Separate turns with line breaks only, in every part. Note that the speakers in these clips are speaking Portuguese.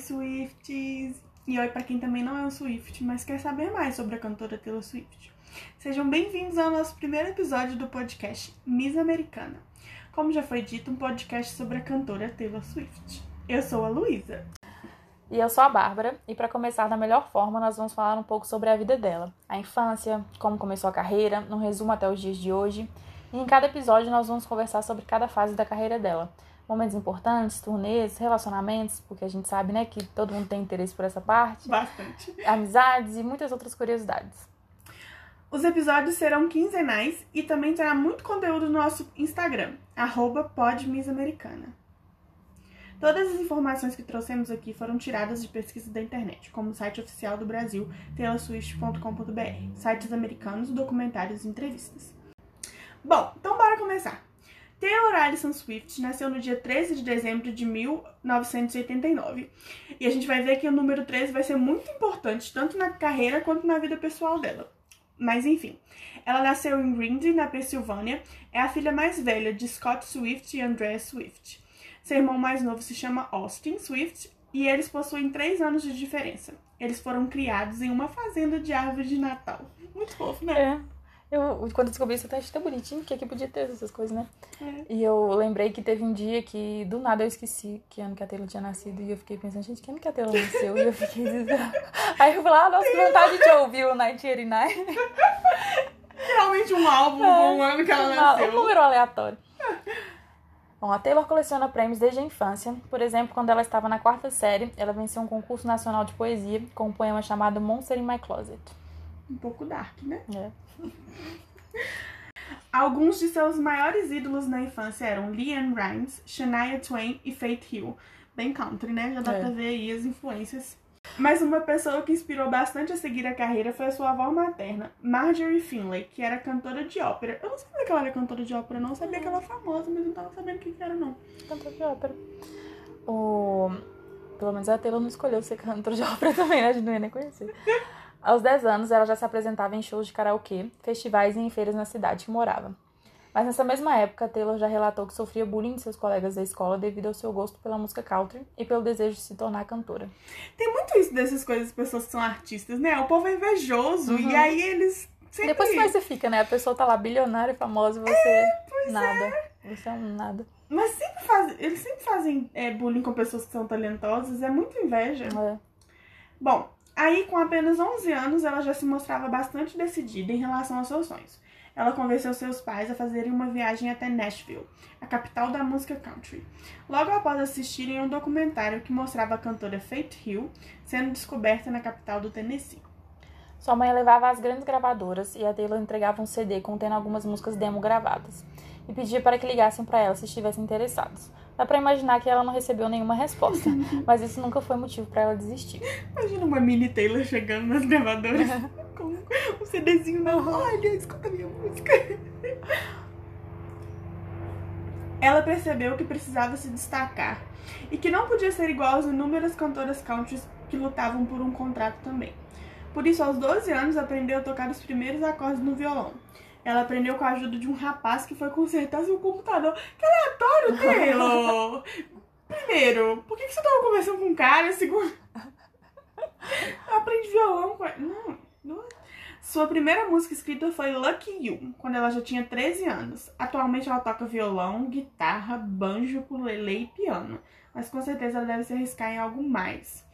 Swifties! E oi para quem também não é um Swift, mas quer saber mais sobre a cantora Taylor Swift. Sejam bem-vindos ao nosso primeiro episódio do podcast Miss Americana. Como já foi dito, um podcast sobre a cantora Taylor Swift. Eu sou a Luísa.
E eu sou a Bárbara, e para começar da melhor forma, nós vamos falar um pouco sobre a vida dela, a infância, como começou a carreira, um resumo até os dias de hoje. E em cada episódio nós vamos conversar sobre cada fase da carreira dela. Momentos importantes, turnês, relacionamentos, porque a gente sabe, né, que todo mundo tem interesse por essa parte.
Bastante.
Amizades e muitas outras curiosidades.
Os episódios serão quinzenais e também terá muito conteúdo no nosso Instagram, podmissamericana. Todas as informações que trouxemos aqui foram tiradas de pesquisa da internet, como o site oficial do Brasil, taylorswift.com.br, sites americanos, documentários e entrevistas. Bom, então bora começar. Taylor Allison Swift nasceu no dia 13 de dezembro de 1989. E a gente vai ver que o número 13 vai ser muito importante, tanto na carreira quanto na vida pessoal dela. Mas enfim, ela nasceu em Rindy, na Pensilvânia, é a filha mais velha de Scott Swift e Andrea Swift. Seu irmão mais novo se chama Austin Swift e eles possuem três anos de diferença. Eles foram criados em uma fazenda de árvore de Natal. Muito fofo, né?
É. Eu, quando descobri isso, eu achei tão bonitinho que aqui podia ter essas coisas, né?
É.
E eu lembrei que teve um dia que, do nada, eu esqueci que ano que a Taylor tinha nascido. E eu fiquei pensando, gente, que ano que a Taylor nasceu? E eu fiquei... Aí eu falei, ah, nossa, que vontade de ouvir o 1989.
Realmente um álbum com o ano que ela
Um
nasceu.
número aleatório. Bom, a Taylor coleciona prêmios desde a infância. Por exemplo, quando ela estava na quarta série, ela venceu um concurso nacional de poesia com um poema chamado Monster in My Closet.
Um pouco dark, né?
É.
Alguns de seus maiores ídolos na infância eram Leanne Rimes, Shania Twain e Faith Hill. Bem country, né? Já dá
É.
pra ver aí as influências. Mas uma pessoa que inspirou bastante a seguir a carreira foi a sua avó materna, Marjorie Finlay, que era cantora de ópera. Eu não sabia que ela era cantora de ópera, não. Eu sabia que ela era famosa, mas não tava sabendo o que era, não.
Cantor de ópera. O... Pelo menos a Taylor não escolheu ser cantor de ópera também, né? A gente não ia nem conhecer. Aos 10 anos, ela já se apresentava em shows de karaokê, festivais e em feiras na cidade que morava. Mas nessa mesma época, Taylor já relatou que sofria bullying de seus colegas da escola devido ao seu gosto pela música country e pelo desejo de se tornar cantora.
Tem muito isso dessas coisas, pessoas que são artistas, né? O povo é invejoso e aí eles sempre...
Depois que mais você fica, né? A pessoa tá lá bilionária e famosa e você nada. Você é um nada.
Mas sempre fazem, eles sempre fazem é, bullying com pessoas que são talentosas, é muita inveja.
É.
Bom, aí com apenas 11 anos ela já se mostrava bastante decidida em relação aos seus sonhos. Ela convenceu seus pais a fazerem uma viagem até Nashville, a capital da música country. Logo após assistirem um documentário que mostrava a cantora Faith Hill sendo descoberta na capital do Tennessee.
Sua mãe levava às grandes gravadoras e a Taylor entregava um CD contendo algumas músicas demo gravadas e pedia para que ligassem para ela se estivessem interessados. Dá pra imaginar que ela não recebeu nenhuma resposta, mas isso nunca foi motivo para ela desistir.
Imagina uma mini Taylor chegando nas gravadoras com um CDzinho na mão. Olha, escuta minha música. Ela percebeu que precisava se destacar e que não podia ser igual às inúmeras cantoras country que lutavam por um contrato também. Por isso, aos 12 anos, aprendeu a tocar os primeiros acordes no violão. Ela aprendeu com a ajuda de um rapaz que foi consertar seu computador. Que aleatório, Taylor! Primeiro, por que que você tava conversando com um cara? Segundo, aprende violão com. Não, não. Sua primeira música escrita foi Lucky You, quando ela já tinha 13 anos. Atualmente ela toca violão, guitarra, banjo, ukulele e piano. Mas com certeza ela deve se arriscar em algo mais.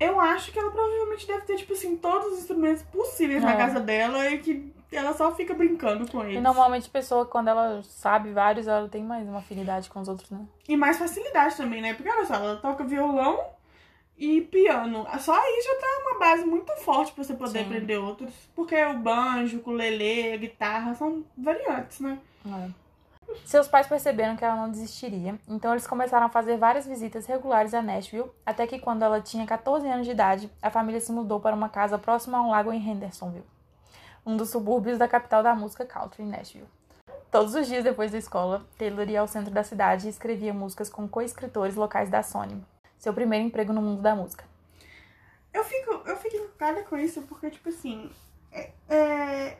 Eu acho que ela provavelmente deve ter, tipo assim, todos os instrumentos possíveis na
É.
casa dela e que ela só fica brincando com eles.
E normalmente a pessoa, quando ela sabe vários, ela tem mais uma afinidade com os outros, né?
E mais facilidade também, né? Porque olha só, ela toca violão e piano. Só aí já tá uma base muito forte pra você poder
Sim.
aprender outros. Porque o banjo, o ukulele, a guitarra são variantes, né?
Seus pais perceberam que ela não desistiria, então eles começaram a fazer várias visitas regulares a Nashville, até que quando ela tinha 14 anos de idade, a família se mudou para uma casa próxima a um lago em Hendersonville, um dos subúrbios da capital da música country, Nashville. Todos os dias depois da escola, Taylor ia ao centro da cidade e escrevia músicas com co-escritores locais da Sony, seu primeiro emprego no mundo da música.
Eu fico, eu fico encucada com isso porque, tipo assim, é, é,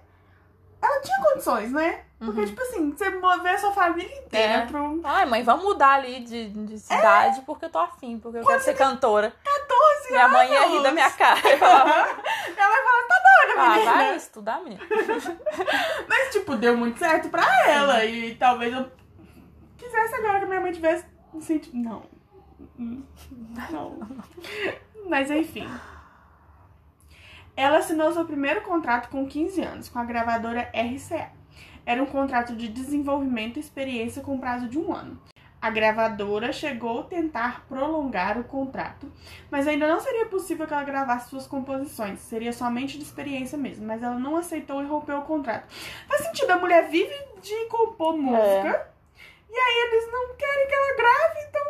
ela tinha condições, né? Porque,
Uhum.
tipo assim, você mover a sua família inteira
É.
pro
Ai, mãe, vamos mudar ali de, de cidade porque eu tô afim, porque eu quero ser cantora.
14
Minha mãe ia rir
anos.
da minha cara. Eu falava,
Minha mãe fala, tá doida,
ah,
menina.
vai estudar, menina.
Mas, tipo, deu muito certo pra ela. E talvez eu quisesse agora que minha mãe tivesse. Não. Não. Mas enfim. Ela assinou seu primeiro contrato com 15 anos, com a gravadora RCA. Era um contrato de desenvolvimento e experiência com prazo de um ano. A gravadora chegou a tentar prolongar o contrato, mas ainda não seria possível que ela gravasse suas composições, seria somente de experiência mesmo, mas ela não aceitou e rompeu o contrato. Faz sentido, a mulher vive de compor música, e aí eles não querem que ela grave, então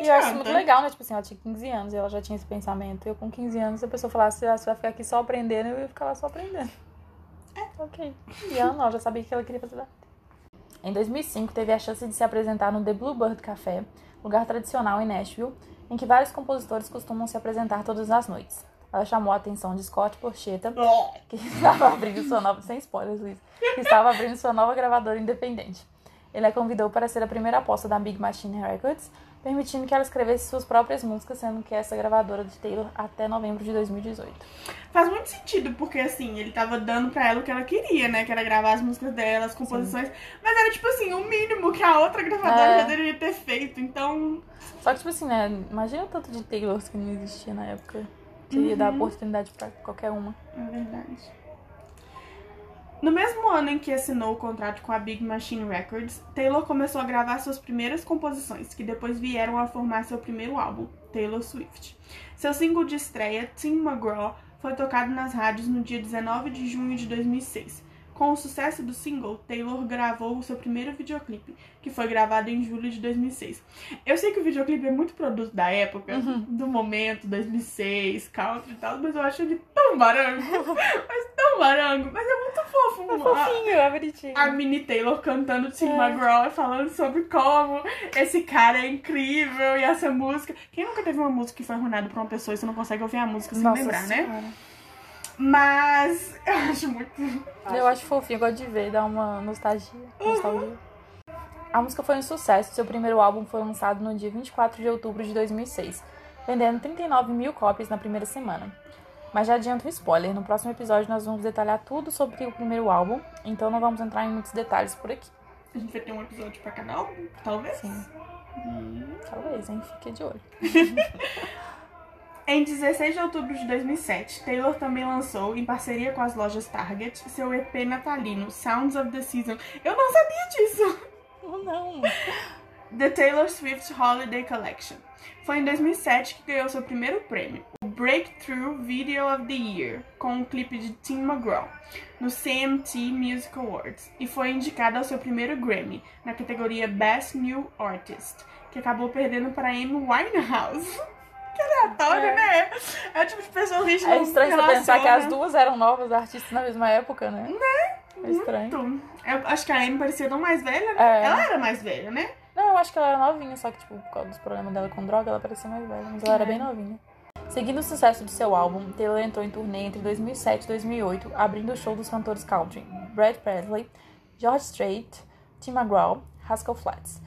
E eu acho muito legal, né? Tipo assim, ela tinha 15 anos e ela já tinha esse pensamento. Eu com 15 anos, se a pessoa falasse, ah, você vai ficar aqui só aprendendo, eu ia ficar lá só aprendendo. É, ok. E ela não, já sabia que ela queria fazer. Em 2005, teve a chance de se apresentar no The Bluebird Café, lugar tradicional em Nashville, em que vários compositores costumam se apresentar todas as noites. Ela chamou a atenção de Scott Porchetta, que estava abrindo sua nova. Sem spoilers, Luiz. Que estava abrindo sua nova gravadora independente. Ele a convidou para ser a primeira aposta da Big Machine Records, permitindo que ela escrevesse suas próprias músicas, sendo que essa gravadora de Taylor até novembro de 2018.
Faz muito sentido, porque assim, ele tava dando pra ela o que ela queria, né? Que era gravar as músicas dela, as composições. Mas era tipo assim, o mínimo que a outra gravadora
É.
já deveria ter feito. Então,
Só que, tipo assim, né? Imagina o tanto de Taylors que não existia na época. Que ia dar oportunidade pra qualquer uma.
é verdade. No mesmo ano em que assinou o contrato com a Big Machine Records, Taylor começou a gravar suas primeiras composições, que depois vieram a formar seu primeiro álbum, Taylor Swift. Seu single de estreia, Tim McGraw, foi tocado nas rádios no dia 19 de junho de 2006. Com o sucesso do single, Taylor gravou o seu primeiro videoclipe, que foi gravado em julho de 2006. Eu sei que o videoclipe é muito produto da época, do momento, 2006, country e tal, mas eu acho ele tão barango, mas tão barango, mas é muito fofo.
É fofinho, é bonitinho.
a Minnie Taylor cantando Tim
É.
McGraw e falando sobre como esse cara é incrível e essa música. Quem nunca teve uma música que foi arruinada por uma pessoa e você não consegue ouvir a música sem
Nossa
lembrar, né? Mas eu acho muito.
Eu acho fofinho, eu gosto de ver, dá uma nostalgia. nostalgia. A música foi um sucesso, seu primeiro álbum foi lançado no dia 24 de outubro de 2006, vendendo 39 mil cópias na primeira semana. Mas já adianto um spoiler, no próximo episódio nós vamos detalhar tudo sobre o primeiro álbum, então não vamos entrar em muitos detalhes por aqui.
A gente vai ter um episódio pra álbum, talvez?
Sim.
Hum.
Talvez, hein? Fique de olho.
Em 16 de outubro de 2007, Taylor também lançou, em parceria com as lojas Target, seu EP natalino, Sounds of the Season. Eu não sabia disso!
Oh, não!
The Taylor Swift Holiday Collection. Foi em 2007 que ganhou seu primeiro prêmio, o Breakthrough Video of the Year, com um clipe de Tim McGraw, no CMT Music Awards, e foi indicada ao seu primeiro Grammy, na categoria Best New Artist, que acabou perdendo para Amy Winehouse. Que aleatório,
É.
né? É o tipo de pessoa que a gente
É estranho você pensar que as duas eram novas artistas na mesma época, né? Né? É estranho.
muito. Eu acho que a Amy parecia tão mais velha, né?
É.
Ela era mais velha, né?
Não, eu acho que ela era novinha, só que, tipo, por causa dos problemas dela com droga, ela parecia mais velha, mas ela era
É.
bem novinha. Seguindo o sucesso do seu álbum, Taylor entrou em turnê entre 2007 e 2008, abrindo o show dos cantores country Brad Presley, George Strait, Tim McGraw, Haskell Flats.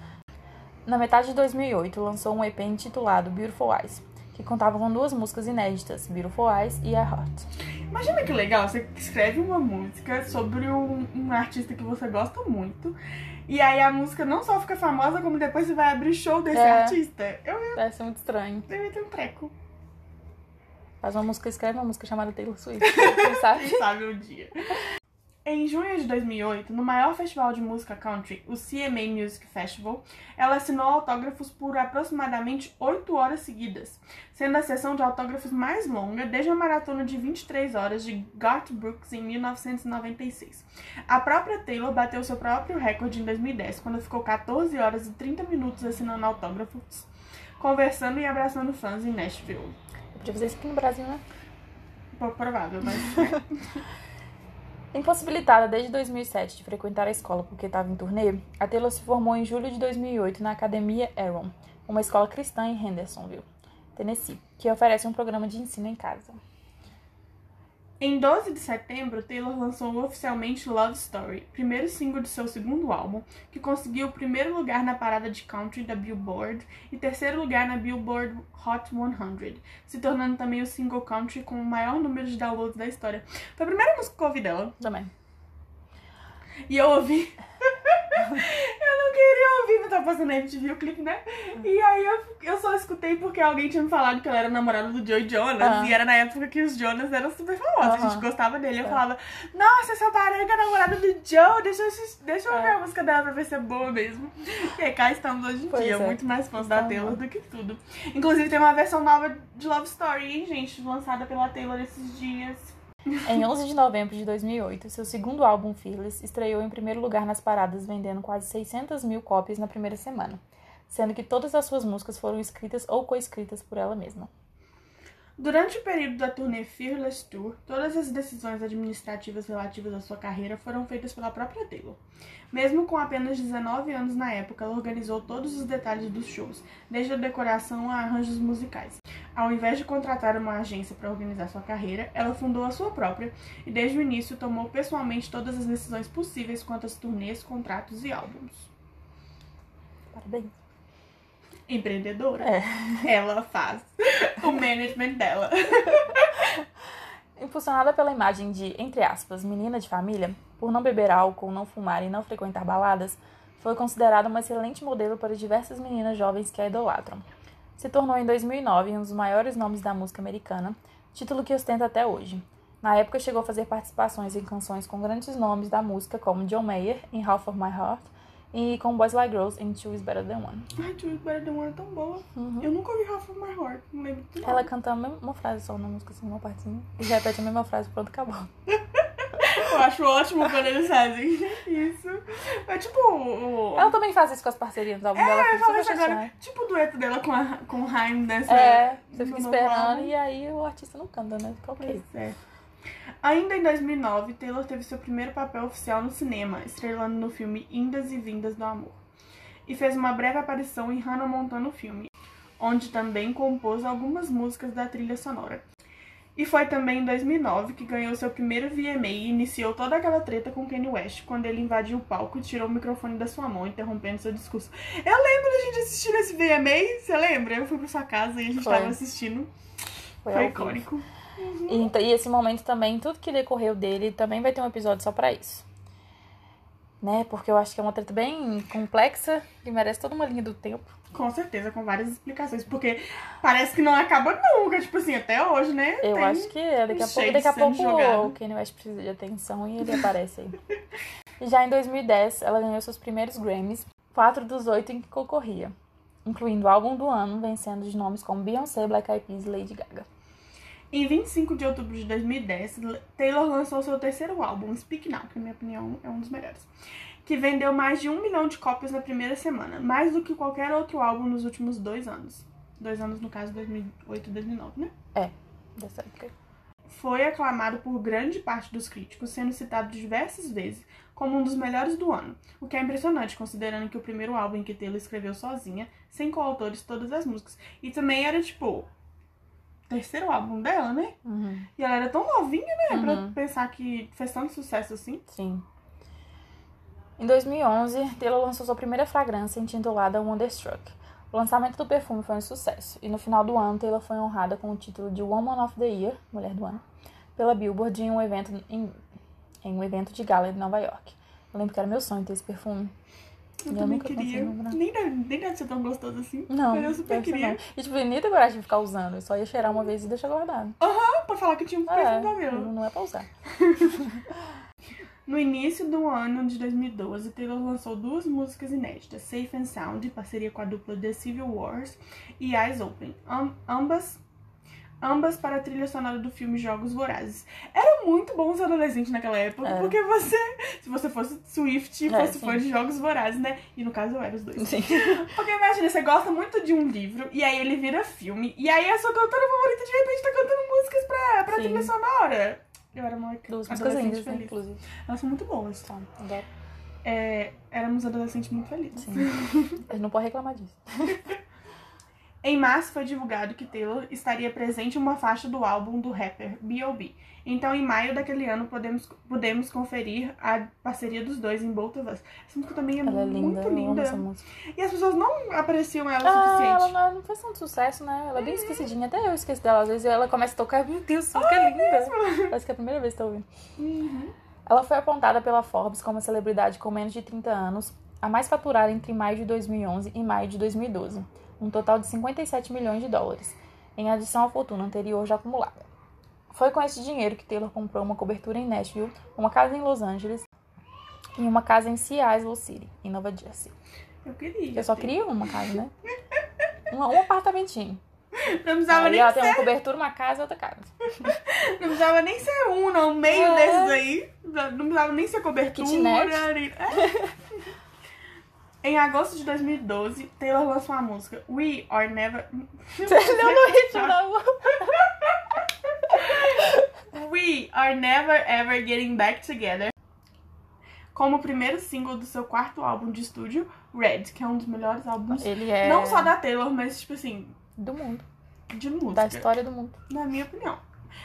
Na metade de 2008, lançou um EP intitulado Beautiful Eyes, que contava com duas músicas inéditas, Beautiful Eyes e I Heart.
Imagina que legal, você escreve uma música sobre um, um artista que você gosta muito. E aí a música não só fica famosa, como depois você vai abrir show desse
É.
artista. Eu ia
Deve ser muito estranho.
eu ia ter um treco.
Faz uma música, escreve uma música chamada Taylor Swift, quem sabe?
Quem sabe um dia. Em junho de 2008, no maior festival de música country, o CMA Music Festival, ela assinou autógrafos por aproximadamente 8 horas seguidas, sendo a sessão de autógrafos mais longa desde a maratona de 23 horas de Garth Brooks em 1996. A própria Taylor bateu seu próprio recorde em 2010, quando ficou 14 horas e 30 minutos assinando autógrafos, conversando e abraçando fãs em Nashville.
Eu podia fazer isso aqui no Brasil, né?
Pouco provável, mas
Impossibilitada desde 2007 de frequentar a escola porque estava em turnê, a Taylor se formou em julho de 2008 na Academia Aaron, uma escola cristã em Hendersonville, Tennessee, que oferece um programa de ensino em casa.
Em 12 de setembro, Taylor lançou oficialmente Love Story, primeiro single de seu segundo álbum, que conseguiu o primeiro lugar na parada de country da Billboard e terceiro lugar na Billboard Hot 100, se tornando também o single country com o maior número de downloads da história. Foi a primeira música que eu ouvi dela.
Também.
E eu ouvi. eu não queria ouvir, não tava passando na MTV o clipe, né? E aí eu, eu só escutei porque alguém tinha me falado que ela era namorada do Joey Jonas.
Ah.
E era na época que os Jonas eram super famosos. A gente
Aham.
gostava dele. Eu
É.
falava, nossa, essa baranga é namorada do Joe. Deixa eu, deixa eu
É.
ouvir a música dela pra ver se é boa mesmo. E aí cá estamos hoje em
Pois
dia,
é.
muito mais fãs da
Estamos.
Taylor do que tudo. Inclusive tem uma versão nova de Love Story, hein, gente? Lançada pela Taylor esses dias.
Em 11 de novembro de 2008, seu segundo álbum, Fearless, estreou em primeiro lugar nas paradas, vendendo quase 600 mil cópias na primeira semana, sendo que todas as suas músicas foram escritas ou coescritas por ela mesma.
Durante o período da turnê Fearless Tour, todas as decisões administrativas relativas à sua carreira foram feitas pela própria Taylor. Mesmo com apenas 19 anos na época, ela organizou todos os detalhes dos shows, desde a decoração a arranjos musicais. Ao invés de contratar uma agência para organizar sua carreira, ela fundou a sua própria e desde o início tomou pessoalmente todas as decisões possíveis quanto às turnês, contratos e álbuns.
Parabéns.
Empreendedora,
É.
ela faz o management dela.
Impulsionada pela imagem de, entre aspas, menina de família, por não beber álcool, não fumar e não frequentar baladas, foi considerada uma excelente modelo para diversas meninas jovens que a idolatram. Se tornou em 2009 um dos maiores nomes da música americana, título que ostenta até hoje. Na época chegou a fazer participações em canções com grandes nomes da música, como John Mayer em Half of My Heart e com Boys Like Girls em Two Is Better Than One.
Ai, Two is Better Than One é tão boa.
Uhum.
Eu nunca ouvi Half of My Heart, não lembro de nada.
Ela canta a mesma uma frase só na música, assim, uma partezinha, e repete a mesma frase, pronto, acabou.
Eu acho ótimo quando eles fazem isso. É tipo o...
Ela também faz isso com as parcerias do álbum dela.
É, eu
fica
falei
super
isso agora. Tipo o dueto dela com, a, com o Haim nessa...
É, você fica esperando e aí o artista não canta, né? Fica ok.
Pois é. Ainda em 2009, Taylor teve seu primeiro papel oficial no cinema, estrelando no filme Indas e Vindas do Amor. E fez uma breve aparição em Hannah Montana, o filme, onde também compôs algumas músicas da trilha sonora. E foi também em 2009 que ganhou seu primeiro VMA e iniciou toda aquela treta com Kanye West, quando ele invadiu o palco e tirou o microfone da sua mão, interrompendo seu discurso. Eu lembro da gente assistindo esse VMA, você lembra? Eu fui pra sua casa e a gente
Foi.
tava assistindo.
Foi,
Foi
ao vivo.
Icônico.
E, então- e esse momento também, tudo que decorreu dele, também vai ter um episódio só pra isso. Né? Porque eu acho que é uma treta bem complexa e merece toda uma linha do tempo.
Com certeza, com várias explicações, porque parece que não acaba nunca, tipo assim, até hoje, né?
Eu
Tem-
acho que é, daqui a pouco, daqui a pouco
jogado.
o Kanye West precisa de atenção e ele aparece aí. Já em 2010, ela ganhou seus primeiros Grammys, quatro dos oito em que concorria, incluindo o álbum do ano, vencendo de nomes como Beyoncé, Black Eyed Peas e Lady Gaga.
Em 25 de outubro de 2010, Taylor lançou seu terceiro álbum, Speak Now, que na minha opinião é um dos melhores. Que vendeu mais de um milhão de cópias na primeira semana, mais do que qualquer outro álbum nos últimos dois anos. Dois anos, no caso, 2008 e 2009, né?
Dessa época.
Foi aclamado por grande parte dos críticos, sendo citado diversas vezes como um dos melhores do ano, o que é impressionante, considerando que o primeiro álbum em que Taylor escreveu sozinha, sem coautores todas as músicas. E também era, tipo, terceiro álbum dela, né?
Uhum,
E ela era tão novinha, né? Pra
Uhum.
pensar que fez tanto sucesso assim.
sim. Em 2011, Taylor lançou sua primeira fragrância intitulada Wonderstruck. O lançamento do perfume foi um sucesso, e no final do ano, Taylor foi honrada com o título de Woman of the Year, Mulher do Ano, pela Billboard em um evento, em, em um evento de gala em Nova York. Eu lembro que era meu sonho ter esse perfume.
Eu
eu
também queria. Nem deve, nem deve ser tão gostoso assim.
Não,
Mas eu super queria.
não. E tipo, eu nem tenho coragem de ficar usando, eu só ia cheirar uma vez e deixar guardado.
Ah, pra falar que tinha um perfume
É, não é pra usar.
No início do ano de 2012, Taylor lançou duas músicas inéditas, Safe and Sound, em parceria com a dupla The Civil Wars, e Eyes Open, am- ambas, ambas para a trilha sonora do filme Jogos Vorazes. Era muito bom ser adolescente naquela época,
Era.
porque você, se você fosse Swift
É,
fosse
sim.
fã de Jogos Vorazes, né? E no caso eu era os dois.
Sim.
Porque imagina, você gosta muito de um livro, e aí ele vira filme, e aí a sua cantora favorita de repente tá cantando músicas pra, pra
Sim.
trilha sonora. Eu era uma
Duas músicas lindas, né, inclusive.
Elas são muito boas.
Tá, adoro.
É, éramos adolescentes muito felizes.
Sim. A gente não pode reclamar disso.
Em março foi divulgado que Taylor estaria presente em uma faixa do álbum do rapper B.O.B. Então, em maio daquele ano, podemos, podemos conferir a parceria dos dois em Both of Us. Essa música também é,
Ela é linda,
muito
eu
linda.
essa.
E as pessoas não apreciam ela o
Ah,
suficiente.
ela não, fez tanto sucesso, né? Ela é bem esquecidinha. Até eu esqueço dela. Às vezes ela começa a tocar, meu Deus, que música linda. Parece que é a primeira vez que tô ouvindo.
Uhum.
Ela foi apontada pela Forbes como a celebridade com menos de 30 anos, a mais faturada entre maio de 2011 e maio de 2012, um total de 57 milhões de dólares, em adição à fortuna anterior já acumulada. Foi com esse dinheiro que Taylor comprou uma cobertura em Nashville, uma casa em Los Angeles e uma casa em Seattle City, em Nova Jersey.
Eu queria.
Eu só queria uma casa, né? Um, um apartamentinho.
Não precisava,
Aí
nem
ela
ser,
tem uma cobertura, uma casa e outra casa.
não precisava nem ser um, não. Meio
É.
desses aí. Não precisava nem ser cobertura.
Kitnet.
É. Em agosto de 2012, Taylor lançou a música We Are Never.
Você leu no ritmo da
We Are Never Ever Getting Back Together. Como primeiro single do seu quarto álbum de estúdio, Red, que é um dos melhores álbuns.
Ele é
Não só da Taylor, mas, tipo assim,
do mundo,
de música.
da história do mundo.
Na minha opinião.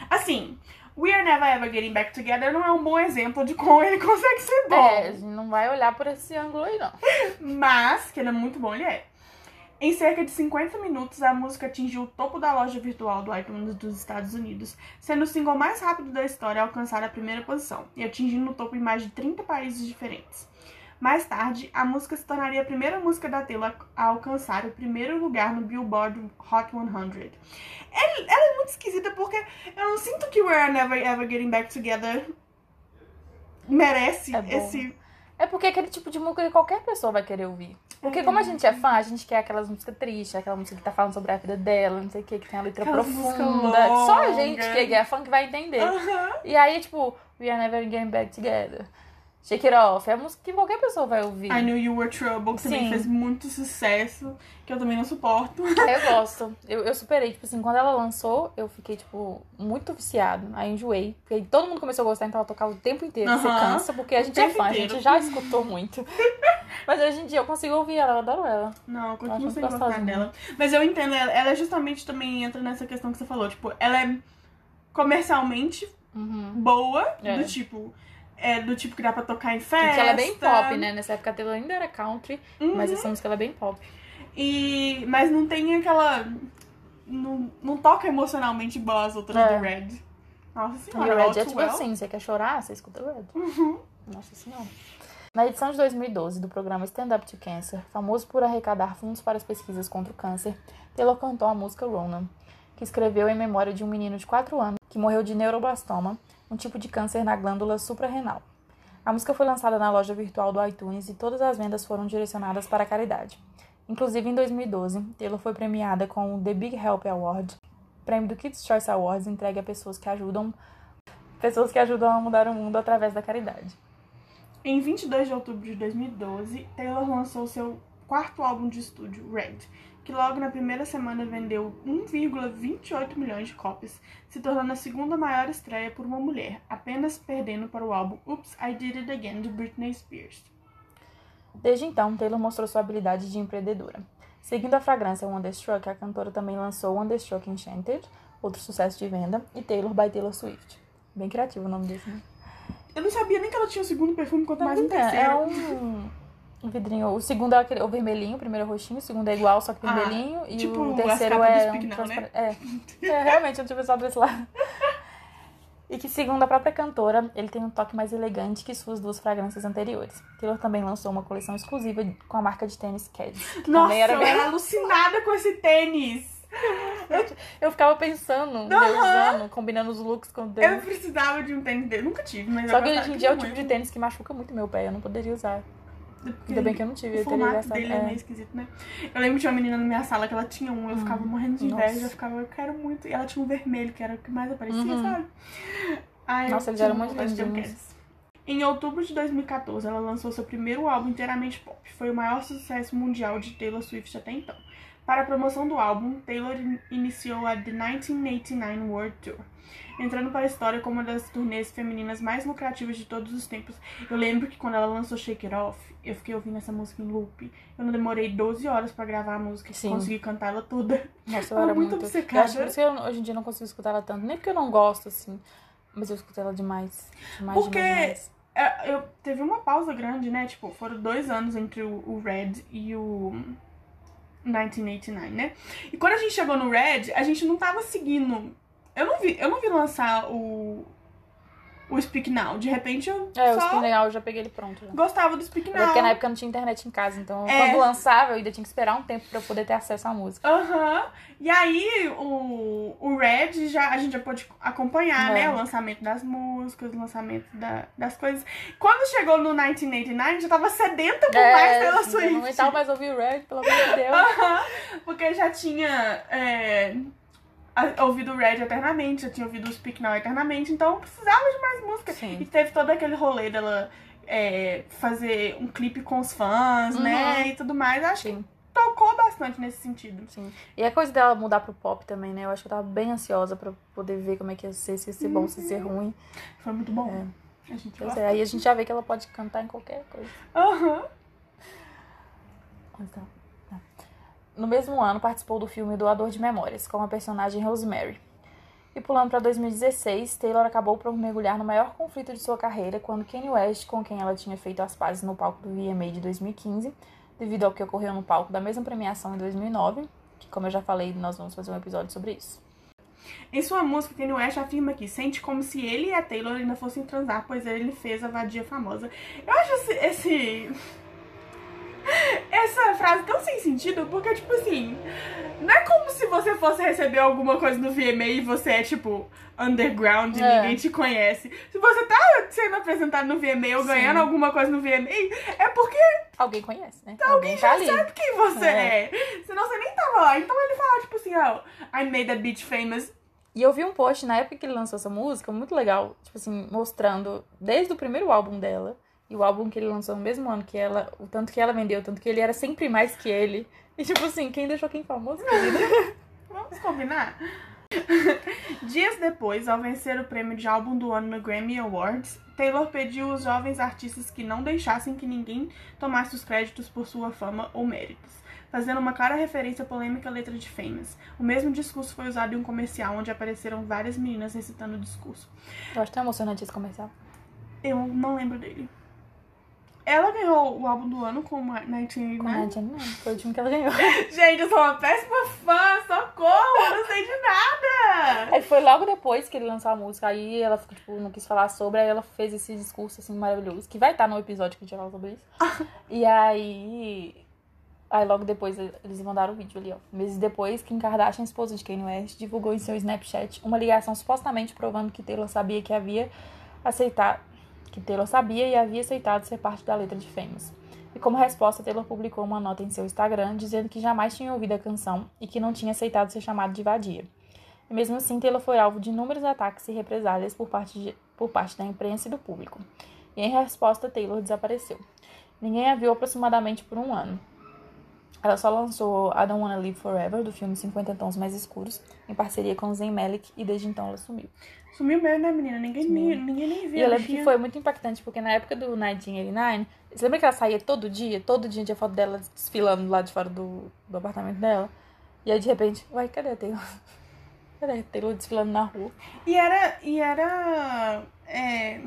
Assim, We Are Never Ever Getting Back Together não é um bom exemplo de como ele consegue ser bom.
É, a gente não vai olhar por esse ângulo aí, não.
Mas, que ele é muito bom, ele é. Em cerca de 50 minutos, a música atingiu o topo da loja virtual do iTunes dos Estados Unidos, sendo o single mais rápido da história a alcançar a primeira posição, e atingindo o topo em mais de 30 países diferentes. Mais tarde, a música se tornaria a primeira música da Taylor a alcançar o primeiro lugar no Billboard Hot 100. Ela, ela é muito esquisita porque eu não sinto que We're Never Ever Getting Back Together merece
É
esse...
É porque é aquele tipo de música que qualquer pessoa vai querer ouvir. Porque como a gente é fã, a gente quer aquelas músicas tristes, aquela música que tá falando sobre a vida dela, não sei o que, que tem a letra
músicas
profunda. Só a gente que é fã que vai entender.
Aham.
E aí, tipo, We Are Never Getting Back Together. Shake It Off. É a música que qualquer pessoa vai ouvir.
I Knew You Were Trouble, que também
Sim.
fez muito sucesso, que eu também não suporto.
Eu gosto. Eu, eu superei. Tipo assim, quando ela lançou, eu fiquei, tipo, muito viciado. Aí enjoei. Porque todo mundo começou a gostar, então ela tocava o tempo inteiro. Você
Aham.
cansa, porque a gente é fã, a
inteiro.
gente já escutou muito. Mas hoje em dia eu consigo ouvir ela, eu adoro ela.
Não, eu continuo sem gostar dela. Mas eu entendo, ela, ela justamente também entra nessa questão que você falou. Tipo, ela é comercialmente
Uhum.
boa,
É.
do tipo. É do tipo que dá pra tocar em festa.
Porque ela é bem pop, né? Nessa época a Taylor ainda era country,
Uhum.
mas essa música ela é bem pop.
E, mas não tem aquela. Não, não toca emocionalmente igual as outras
É.
do Red. Nossa
E
senhora,
o Red é tipo
Well.
assim, você quer chorar, você escuta o Red.
Uhum.
Nossa senhora. Na edição de 2012 do programa Stand Up to Cancer, famoso por arrecadar fundos para as pesquisas contra o câncer, Taylor cantou a música Ronan, que escreveu em memória de um menino de 4 anos que morreu de neuroblastoma, um tipo de câncer na glândula suprarrenal. A música foi lançada na loja virtual do iTunes e todas as vendas foram direcionadas para a caridade. Inclusive, em 2012, Taylor foi premiada com o The Big Help Award, prêmio do Kids' Choice Awards entregue a pessoas que ajudam pessoas que ajudam a mudar o mundo através da caridade.
Em 22 de outubro de 2012, Taylor lançou seu quarto álbum de estúdio, Red, que logo na primeira semana vendeu 1,28 milhões de cópias, se tornando a segunda maior estreia por uma mulher, apenas perdendo para o álbum Oops, I Did It Again de Britney Spears.
Desde então, Taylor mostrou sua habilidade de empreendedora. Seguindo a fragrância Wonderstruck, a cantora também lançou Wonderstruck Enchanted, outro sucesso de venda, e Taylor by Taylor Swift. Bem criativo o nome desse, né?
Eu não sabia nem que ela tinha o segundo perfume, quanto mais um
É,
terceiro.
é um, um vidrinho. O segundo é aquele, o vermelhinho, o primeiro é roxinho, o segundo é igual, só que
Ah,
vermelhinho. e
tipo
o terceiro é um
Now,
transparente. É. é, realmente, eu não tinha pensado desse lado. E que, segundo a própria cantora, ele tem um toque mais elegante que suas duas fragrâncias anteriores. Taylor também lançou uma coleção exclusiva com a marca de tênis que
Nossa,
era
eu
bem-
era alucinada com esse tênis.
Eu ficava pensando, usando, combinando os looks com o
Eu
tênis.
precisava de um tênis dele. Nunca tive, mas
Só
eu
que hoje em dia é o tipo de tênis que machuca muito meu pé, eu não poderia usar.
Porque
Ainda bem que eu não tive,
O formato dele é.
é.
meio esquisito, né? Eu lembro que tinha uma menina na minha sala que ela tinha um, eu ficava morrendo de inveja,
nossa.
eu ficava, eu quero muito. E ela tinha um vermelho, que era o que mais aparecia,
Uhum.
sabe? Aí
Nossa, eles eram muito
de. Cats. Em outubro de 2014, ela lançou seu primeiro álbum inteiramente pop. Foi o maior sucesso mundial de Taylor Swift até então. Para a promoção do álbum, Taylor in- iniciou a The 1989 World Tour, entrando para a história como uma das turnês femininas mais lucrativas de todos os tempos. Eu lembro que quando ela lançou Shake It Off, eu fiquei ouvindo essa música em loop. Eu não demorei 12 horas pra gravar a música,
Sim.
consegui cantar ela toda.
Nossa, eu
Ela
era
muito
muito.
obcecada.
Eu acho por isso que eu, hoje em dia não consigo escutar ela tanto. Nem porque eu não gosto, assim. Mas eu escuto ela demais. Demais,
Porque-
demais, demais.
É, eu teve uma pausa grande, né? Tipo, foram dois anos entre o, o Red e o 1989, né? E quando a gente chegou no Red, a gente não tava seguindo. Eu não vi, eu não vi lançar o o Speak Now. De repente eu
É, o Spin Legal eu já peguei ele pronto. Já.
gostava do Speak
Até
Now.
porque na época não tinha internet em casa, então
É.
quando lançava eu ainda tinha que esperar um tempo pra eu poder ter acesso à música.
Aham. E aí, o, o Red, já, a gente já pôde acompanhar,
É.
né? O lançamento das músicas, o lançamento da- das coisas. Quando chegou no 1989, já tava sedenta por mais
É, eu
Swift.
não aguentava mais ouvir o Red, pelo amor de Deus.
Aham, porque já tinha é, ouvido o Red eternamente, já tinha ouvido o Speak Now eternamente, então precisava de mais música. E
Sim.
teve todo aquele rolê dela é, fazer um clipe com os fãs,
Uhum.
né? E tudo mais. Acho que
Sim,
tocou bastante nesse sentido.
sim. E a coisa dela mudar pro pop também, né? Eu acho que eu tava bem ansiosa pra poder ver como é que ia ser, se ia ser bom, se ia ser ruim.
Foi muito bom. A gente
Pois é, aí a gente já vê que ela pode cantar em qualquer coisa.
Aham.
Então, tá. No mesmo ano, participou do filme Doador de Memórias, com a personagem Rosemary. E pulando para 2016, Taylor acabou por mergulhar no maior conflito de sua carreira quando Kanye West, com quem ela tinha feito as pazes no palco do VMA de 2015, devido ao que ocorreu no palco da mesma premiação em 2009, que como eu já falei, nós vamos fazer um episódio sobre isso.
Em sua música, Kanye West afirma que sente como se ele e a Taylor ainda fossem transar, pois ele fez a vadia famosa. Eu acho esse, esse- Essa frase tão sem sentido, porque, tipo assim, não é como se você fosse receber alguma coisa no VMA e você é, tipo, underground e
É.
ninguém te conhece. Se você tá sendo apresentado no VMA ou
Sim.
ganhando alguma coisa no VMA, é porque
Alguém conhece, né?
alguém
tá
já
ali.
sabe quem você
É.
é. Senão você nem tava lá. Então ele fala, tipo assim, ó, I made a bitch famous.
E eu vi um post na época que ele lançou essa música, muito legal, tipo assim, mostrando desde o primeiro álbum dela e o álbum que ele lançou no mesmo ano que ela, o tanto que ela vendeu, o tanto que ele era sempre mais que ele. E tipo assim, quem deixou quem famoso, querida?
Vamos combinar? Dias depois, ao vencer o prêmio de álbum do ano no Grammy Awards, Taylor pediu aos jovens artistas que não deixassem que ninguém tomasse os créditos por sua fama ou méritos, fazendo uma clara referência à polêmica letra de Famous. O mesmo discurso foi usado em um comercial onde apareceram várias meninas recitando o discurso.
Eu acho tão emocionante esse comercial.
Eu não lembro dele. Ela ganhou o álbum do ano com uma 1989.
Com a Jenny, não. Foi o time que ela ganhou.
Gente, eu sou uma péssima fã, socorro, eu não sei de nada.
Aí foi logo depois que ele lançou a música, aí ela ficou, tipo, não quis falar sobre, aí ela fez esse discurso, assim, maravilhoso, que vai estar no episódio que a gente vai falar sobre isso. e aí... Aí logo depois eles mandaram o vídeo ali, ó. Meses depois, Kim Kardashian, esposa de Kanye West, divulgou em seu Snapchat uma ligação supostamente provando que Taylor sabia que havia aceitado... Que Taylor sabia e havia aceitado ser parte da letra de Famous. E como resposta, Taylor publicou uma nota em seu Instagram dizendo que jamais tinha ouvido a canção e que não tinha aceitado ser chamado de vadia. E mesmo assim, Taylor foi alvo de inúmeros ataques e represálias por parte, de- por parte da imprensa e do público. E em resposta, Taylor desapareceu. Ninguém a viu aproximadamente por um ano. Ela só lançou I Don't Wanna Live Forever, do filme 50 Tons Mais Escuros, em parceria com Zayn Malik, e desde então ela sumiu.
Sumiu mesmo, né, menina? Ninguém,
Sumiu.
ninguém, nem viu.
E eu lembro que foi muito impactante, porque na época do 1989, você lembra que ela saía todo dia? Todo dia tinha foto dela desfilando lá de fora do, do apartamento dela? E aí, de repente, uai, cadê a Taylor? Cadê a Taylor desfilando na rua?
E era. E era. é,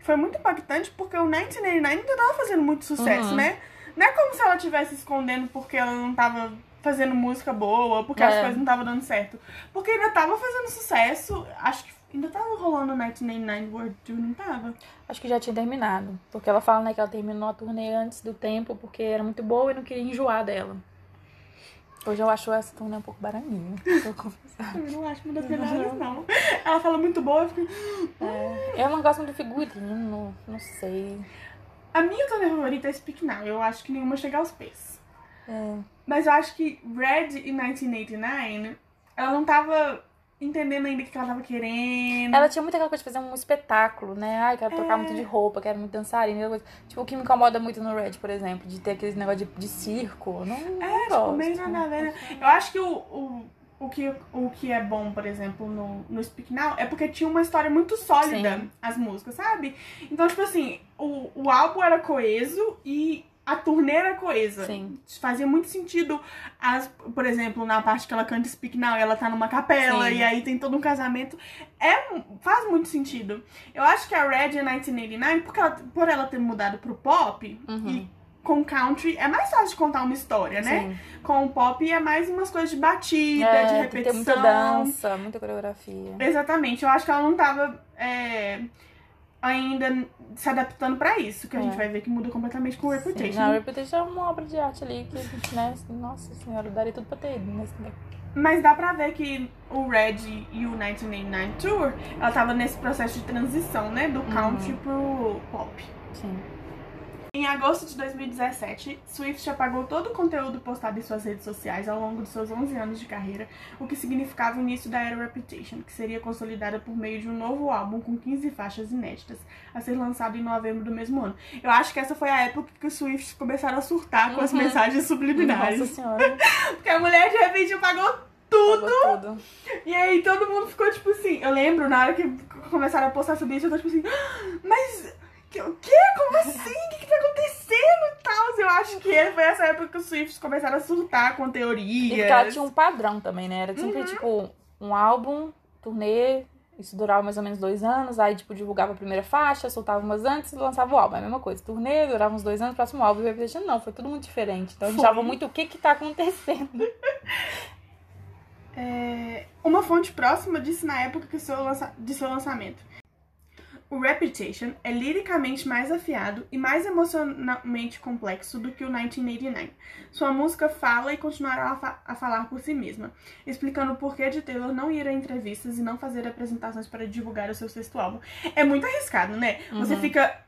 Foi muito impactante porque o 1989 ainda tava fazendo muito sucesso,
Uhum.
né? Não é como se ela estivesse escondendo porque ela não tava fazendo música boa, porque as
É.
coisas não estavam dando certo. Porque ainda tava fazendo sucesso. Acho que ainda tava rolando o 1989 World Tour, não tava?
Acho que já tinha terminado. Porque ela fala, né, que ela terminou a turnê antes do tempo, porque era muito boa e não queria enjoar dela. Hoje eu acho essa turnê um pouco baraninha, vou confessar.
Eu não acho uma das melhores, não. Ela fala muito boa, eu fico.
É, eu não gosto muito do figurino, não sei.
A minha turnê favorita é Speak Now. Eu acho que nenhuma chega aos pés.
É,
Mas eu acho que Red em 1989, ela não tava entendendo ainda o que ela tava querendo.
Ela tinha muita aquela coisa de fazer um espetáculo, né? Ai, quero trocar
É.
muito de roupa, quero muito dançarina. Tipo, o que me incomoda muito no Red, por exemplo, de ter aquele negócio de, de circo. Não, não
É, tipo,
gosto.
meio nada a ver? Eu acho que o, o, o, que, o que é bom, por exemplo, no, no Speak Now é porque tinha uma história muito sólida,
Sim.
as músicas, sabe? Então, tipo assim, o, o álbum era coeso e a turnê era coesa.
Sim.
Fazia muito sentido, as, por exemplo, na parte que ela canta Speak Now, ela tá numa capela
Sim.
e aí tem todo um casamento. É, faz muito sentido. Eu acho que a Red é 1989, porque ela, por ela ter mudado pro pop
Uhum.
e com country, é mais fácil de contar uma história, né?
Sim.
Com o pop é mais umas coisas de batida,
É,
de
tem
repetição.
ter muita dança, muita coreografia.
Exatamente, eu acho que ela não tava é, ainda se adaptando pra isso, que a
É.
gente vai ver que muda completamente com o
Sim.
Reputation.
Não, Reputation é uma obra de arte ali que a gente, né? Nossa senhora, eu daria tudo pra ter ido nesse
Mas dá pra ver que o Red e o 1989 Tour, ela tava nesse processo de transição, né? Do country pro pop.
Sim.
Em agosto de 2017, Swift apagou todo o conteúdo postado em suas redes sociais ao longo de seus 11 anos de carreira, o que significava o início da era Reputation, que seria consolidada por meio de um novo álbum com 15 faixas inéditas, a ser lançado em novembro do mesmo ano. Eu acho que essa foi a época que os Swifts começaram a surtar com as
Uhum.
mensagens subliminares.
Nossa senhora,
Porque a mulher de repente apagou tudo.
tudo.
E aí todo mundo ficou tipo assim. Eu lembro na hora que começaram a postar sobre isso, eu tô tipo assim, "Ah, mas que- o quê? Como assim? O que, que tá acontecendo e tal? Eu acho que foi essa época que os Swifts começaram a surtar com
E
teorias.
porque ela tinha um padrão também, né? Era sempre,
Uhum.
tipo, um álbum, turnê, isso durava mais ou menos dois anos, aí, tipo, divulgava a primeira faixa, soltava umas antes e lançava o álbum. É a mesma coisa. Turnê, durava uns dois anos, próximo álbum. E o não, foi tudo muito diferente. Então a gente achava muito o que que tá acontecendo.
É, uma fonte próxima disse na época que seu lança- de seu lançamento. O Reputation é liricamente mais afiado e mais emocionalmente complexo do que o 1989. Sua música fala e continuará a, fa- a falar por si mesma, explicando o porquê de Taylor não ir a entrevistas e não fazer apresentações para divulgar o seu sexto álbum. É muito arriscado, né? Você
Uhum.
fica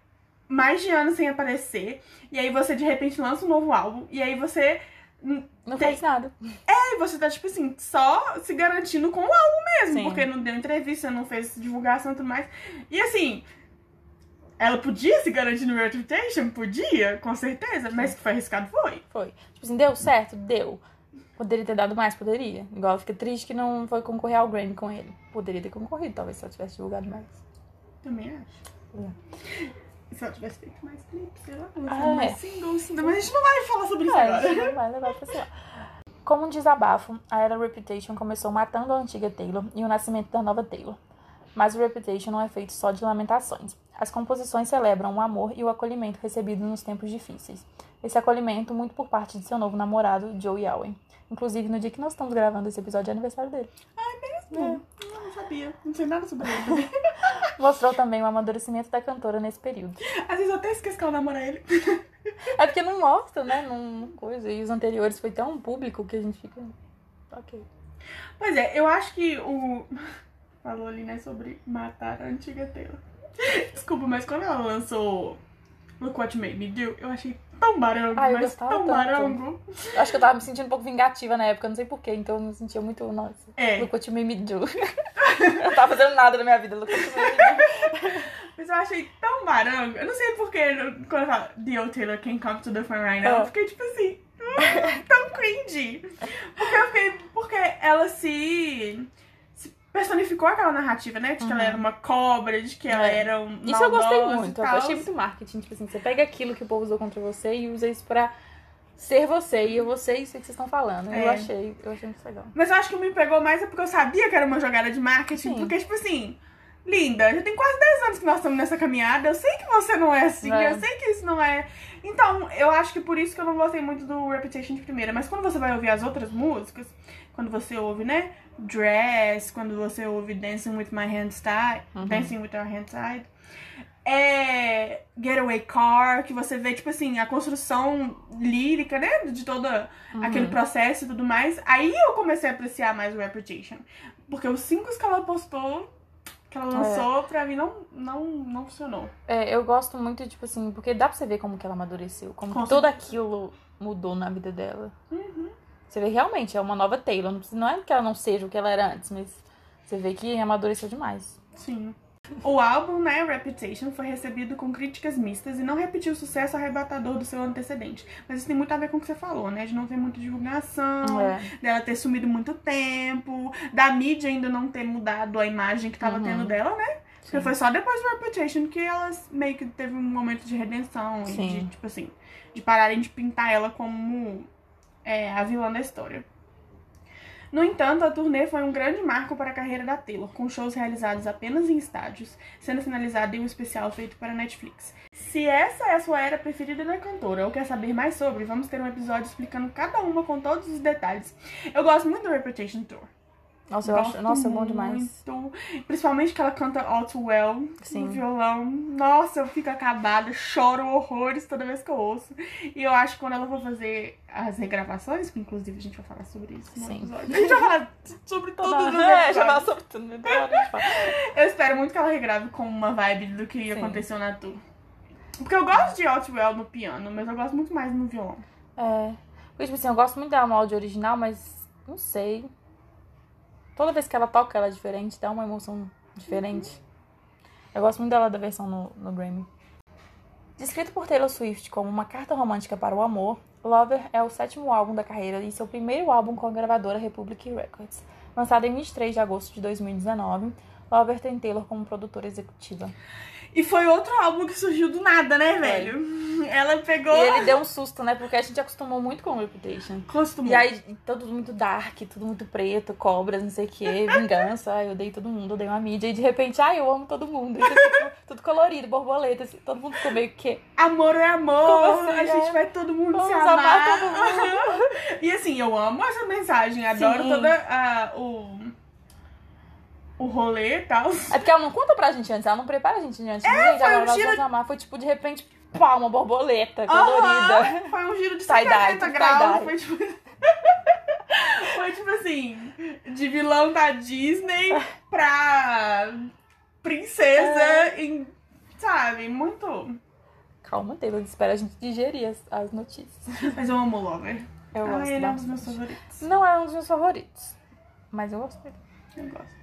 mais de anos sem aparecer, e aí você de repente lança um novo álbum, e aí você
Não
Tem-
fez nada.
Aí você tá, tipo assim, só se garantindo com o álbum mesmo,
Sim.
porque não deu entrevista, não fez divulgação e tudo mais. E assim, ela podia se garantir no Reputation? Podia, com certeza, mas que foi arriscado, foi.
Foi. Tipo assim, deu certo? Deu. Poderia ter dado mais? Poderia. Igual fica triste que não foi concorrer ao Grammy com ele. Poderia ter concorrido, talvez, se ela tivesse divulgado mais.
Também acho. Se ela tivesse feito mais clipes, sei lá,
Ah,
mais
é.
singles, mas a gente não vai falar sobre isso
É,
agora.
isso não vai levar pra sei lá. Como um desabafo, a era Reputation começou matando a antiga Taylor e o nascimento da nova Taylor. Mas o Reputation não é feito só de lamentações. As composições celebram o amor e o acolhimento recebido nos tempos difíceis. Esse acolhimento muito por parte de seu novo namorado, Joey Allen. Inclusive, no dia que nós estamos gravando esse episódio, é aniversário dele.
Não, eu não sabia, não sei nada sobre ele.
Mostrou também o amadurecimento da cantora nesse período.
Às vezes eu até esqueço que ela namora ele.
É porque não mostra, né? Não coisa. E os anteriores foi tão público que a gente fica. Ok.
Pois é, eu acho que o. Falou ali, né, sobre matar a antiga Taylor. Desculpa, mas quando ela lançou Look What You Made Me Do, eu achei tão barango,
Ah, eu
mas tão
tanto.
barango.
Eu Acho que eu tava me sentindo um pouco vingativa na época, não sei porquê, então eu me sentia muito, nossa,
É,
look what you me do. eu não tava fazendo nada na minha vida, look what you me do.
mas eu achei tão barango. Eu não sei porquê, quando fala The Old Taylor Can Come to the Front Right Now,
Ah.
eu fiquei tipo assim, "Hum, tão cringe. Porque eu fiquei. Porque ela se. Personificou aquela narrativa, né? De que ela era uma cobra, de que ela
Uhum. É.
era um.
Isso eu gostei muito, eu achei muito marketing, tipo assim, você pega aquilo que o povo usou contra você e usa isso pra ser você, e eu vou ser isso que vocês estão falando. Eu
É.
achei, eu achei muito legal.
Mas eu acho que me pegou mais é porque eu sabia que era uma jogada de marketing.
Sim.
Porque, tipo assim, linda, já tem quase 10 anos que nós estamos nessa caminhada. Eu sei que você não é assim,
É.
eu sei que isso não é. Então, eu acho que por isso que eu não gostei muito do Reputation de primeira. Mas quando você vai ouvir as outras músicas, quando você ouve, né? Dress, quando você ouve Dancing with My Hands Tied,
Uhum.
Dancing with Our Hands Tied. É Getaway Car, que você vê, tipo assim, a construção lírica, né? De todo
Uhum.
aquele processo e tudo mais. Aí eu comecei a apreciar mais o Reputation. Porque os cinco que ela postou, que ela lançou, pra mim não, não, não funcionou.
É, eu gosto muito, tipo assim, porque dá pra você ver como que ela amadureceu, como
Com
que tudo aquilo mudou na vida dela.
Uhum.
Você vê realmente, é uma nova Taylor. Não é que ela não seja o que ela era antes, mas Você vê que amadureceu demais.
Sim. O álbum, né, Reputation, foi recebido com críticas mistas e não repetiu o sucesso arrebatador do seu antecedente. Mas isso tem muito a ver com o que você falou, né? De não ter muita divulgação,
É.
dela ter sumido muito tempo, da mídia ainda não ter mudado a imagem que tava
Uhum.
tendo dela, né? Porque foi só depois do Reputation que ela meio que teve um momento de redenção e
Sim.
de, tipo assim, de pararem de pintar ela como é, a vilã da história. No entanto, a turnê foi um grande marco para a carreira da Taylor, com shows realizados apenas em estádios, sendo finalizado em um especial feito para a Netflix. Se essa é a sua era preferida da cantora ou quer saber mais sobre, vamos ter um episódio explicando cada uma com todos os detalhes. Eu gosto muito do Reputation Tour.
Nossa, eu acho.
Gosto
Nossa, é bom demais.
muito. Principalmente que ela canta All Too Well
Sim.
no violão. Nossa, eu fico acabada, choro horrores toda vez que eu ouço. E eu acho que quando ela for fazer as regravações, que inclusive a gente vai falar sobre isso no
Sim.
episódio. A gente vai falar sobre todos os
É, já
episódios.
fala sobre tudo. né?
Eu espero muito que ela regrave com uma vibe do que
Sim.
aconteceu na tour. Porque eu gosto de All Too Well no piano, mas eu gosto muito mais no violão.
É. Porque, tipo assim, eu gosto muito dela no áudio original, mas não sei. Toda vez que ela toca, ela é diferente, dá uma emoção diferente. Eu gosto muito dela da versão no, no Grammy. Descrito por Taylor Swift como uma carta romântica para o amor, Lover é o sétimo álbum da carreira e seu primeiro álbum com a gravadora Republic Records. Lançado em 23 de agosto de 2019, Lover tem Taylor como produtora executiva.
E foi outro álbum que surgiu do nada, né, velho? Ela pegou.
E ele deu um susto, né? Porque a gente acostumou muito com Reputation.
Costumou.
E aí, tudo muito dark, tudo muito preto, cobras, não sei o que, vingança, ai, eu odeio todo mundo, odeio a mídia, e de repente, ai, eu amo todo mundo. Tudo, tudo colorido, borboletas, todo mundo ficou meio que.
Amor é amor,
assim,
a gente
é?
vai todo mundo
Vamos
se
amar
amar.
todo
e assim, eu amo essa mensagem, adoro
Sim.
toda a, o, o rolê e tal.
É porque ela não conta pra gente antes, ela não prepara a gente antes. É, gente,
foi
agora
um
nós
giro-
vamos amar. Foi tipo, de repente, pá, uma borboleta colorida.
Foi um giro de
Tie-dye,
180
tudo
graus. Foi tipo... foi tipo assim, de vilão da Disney pra princesa
É.
em, sabe, muito...
Calma, Taylor, espera a gente digerir as, as notícias.
Mas eu amo o Lover.
Eu
Ah,
gosto
ele é um dos meus favoritos.
Não é um dos meus favoritos, mas eu gosto dele.
Eu gosto.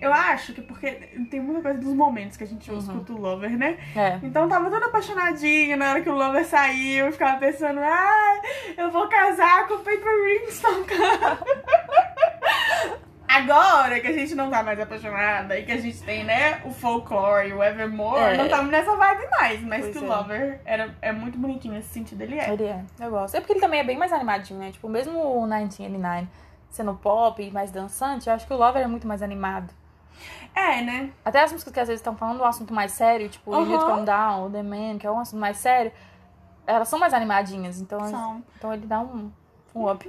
Eu acho que porque tem muita coisa dos momentos que a gente
Uhum.
escuta o Lover, né?
É.
Então tava toda apaixonadinha na hora que o Lover saiu. Eu ficava pensando, ah, eu vou casar com o Paper Rings tocando. Agora que a gente não tá mais apaixonada e que a gente tem, né, o folklore, o Evermore,
É.
não estamos nessa vibe mais. Mas
Pois
que o
é.
Lover era, é muito bonitinho nesse sentido, ele é.
Ele é, eu gosto. É porque ele também é bem mais animadinho, né? Tipo, mesmo o 1989 sendo pop e mais dançante, eu acho que o Lover é muito mais animado.
É, né?
Até as músicas que às vezes estão falando um assunto mais sério, tipo o
Uhum.
You Calm Down, The Man, que é um assunto mais sério, elas são mais animadinhas, então,
São.
então ele dá um, um up.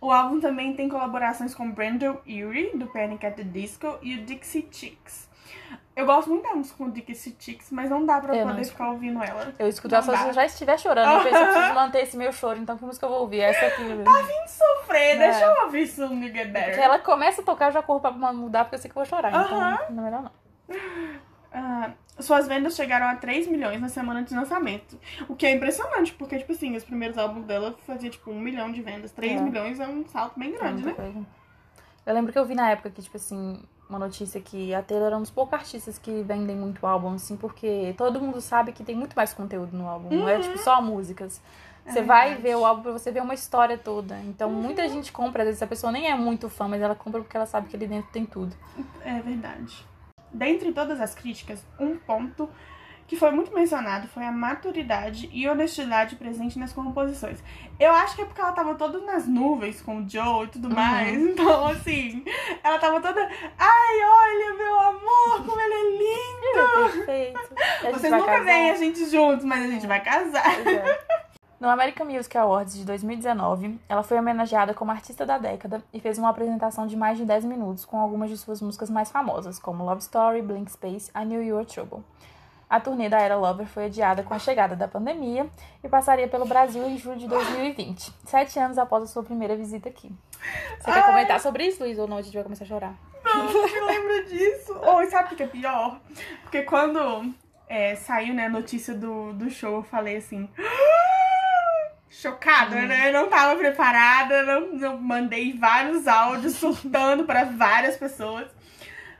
O álbum também tem colaborações com Brandon Urie, do Panic! at the Disco, e o Dixie Chicks. Eu gosto muito da música com o Dixie Chicks, mas não dá pra
Eu
poder ficar ouvindo ela.
Eu escuto ela se eu já estiver chorando. Eu penso, eu preciso manter esse meu choro, então que música eu vou ouvir? Essa aqui.
Vim sofrer,
É.
deixa eu ouvir Soon You Get Better.
Porque ela começa a tocar, eu já corro pra mudar, porque eu sei que eu vou chorar.
Aham.
Então, não é melhor não.
Ah, suas vendas chegaram a 3 milhões na semana de lançamento. O que é impressionante, porque, tipo assim, os primeiros álbuns dela fazia, tipo, um milhão de vendas. 3
É.
milhões é um salto bem grande,
É
né?
coisa. Eu lembro que eu vi na época que, tipo assim, uma notícia que a Taylor é um dos poucos artistas que vendem muito álbum, assim, porque todo mundo sabe que tem muito mais conteúdo no álbum. Não é, tipo, só músicas. Você
É
vai
verdade.
ver o álbum pra você ver uma história toda. Então, muita gente compra, às vezes a pessoa nem é muito fã, mas ela compra porque ela sabe que ali dentro tem tudo.
É verdade. Dentre todas as críticas, um ponto que foi muito mencionado foi a maturidade e honestidade presente nas composições. Eu acho que é porque ela tava toda nas nuvens com o Joe e tudo
Uhum.
mais. Então, assim, ela tava toda. Ai, olha, meu amor, como ele é lindo!
Perfeito. A
Vocês nunca
casar.
veem a gente juntos, mas a gente vai casar.
É. No American Music Awards de 2019, ela foi homenageada como artista da década e fez uma apresentação de mais de 10 minutos com algumas de suas músicas mais famosas, como Love Story, Blink Space, I Knew You Were Trouble. A turnê da Era Lover foi adiada com a chegada da pandemia e passaria pelo Brasil em julho de 2020, sete anos após a sua primeira visita aqui. Você quer
Ai.
comentar sobre isso, Luiz, ou não? A gente vai começar a chorar.
Não, não me lembro disso. Ou sabe o que é pior? Porque quando é, saiu né, a notícia do, do show, eu falei assim. chocada,
Uhum.
né? Não tava preparada, não, não mandei vários áudios surtando pra várias pessoas.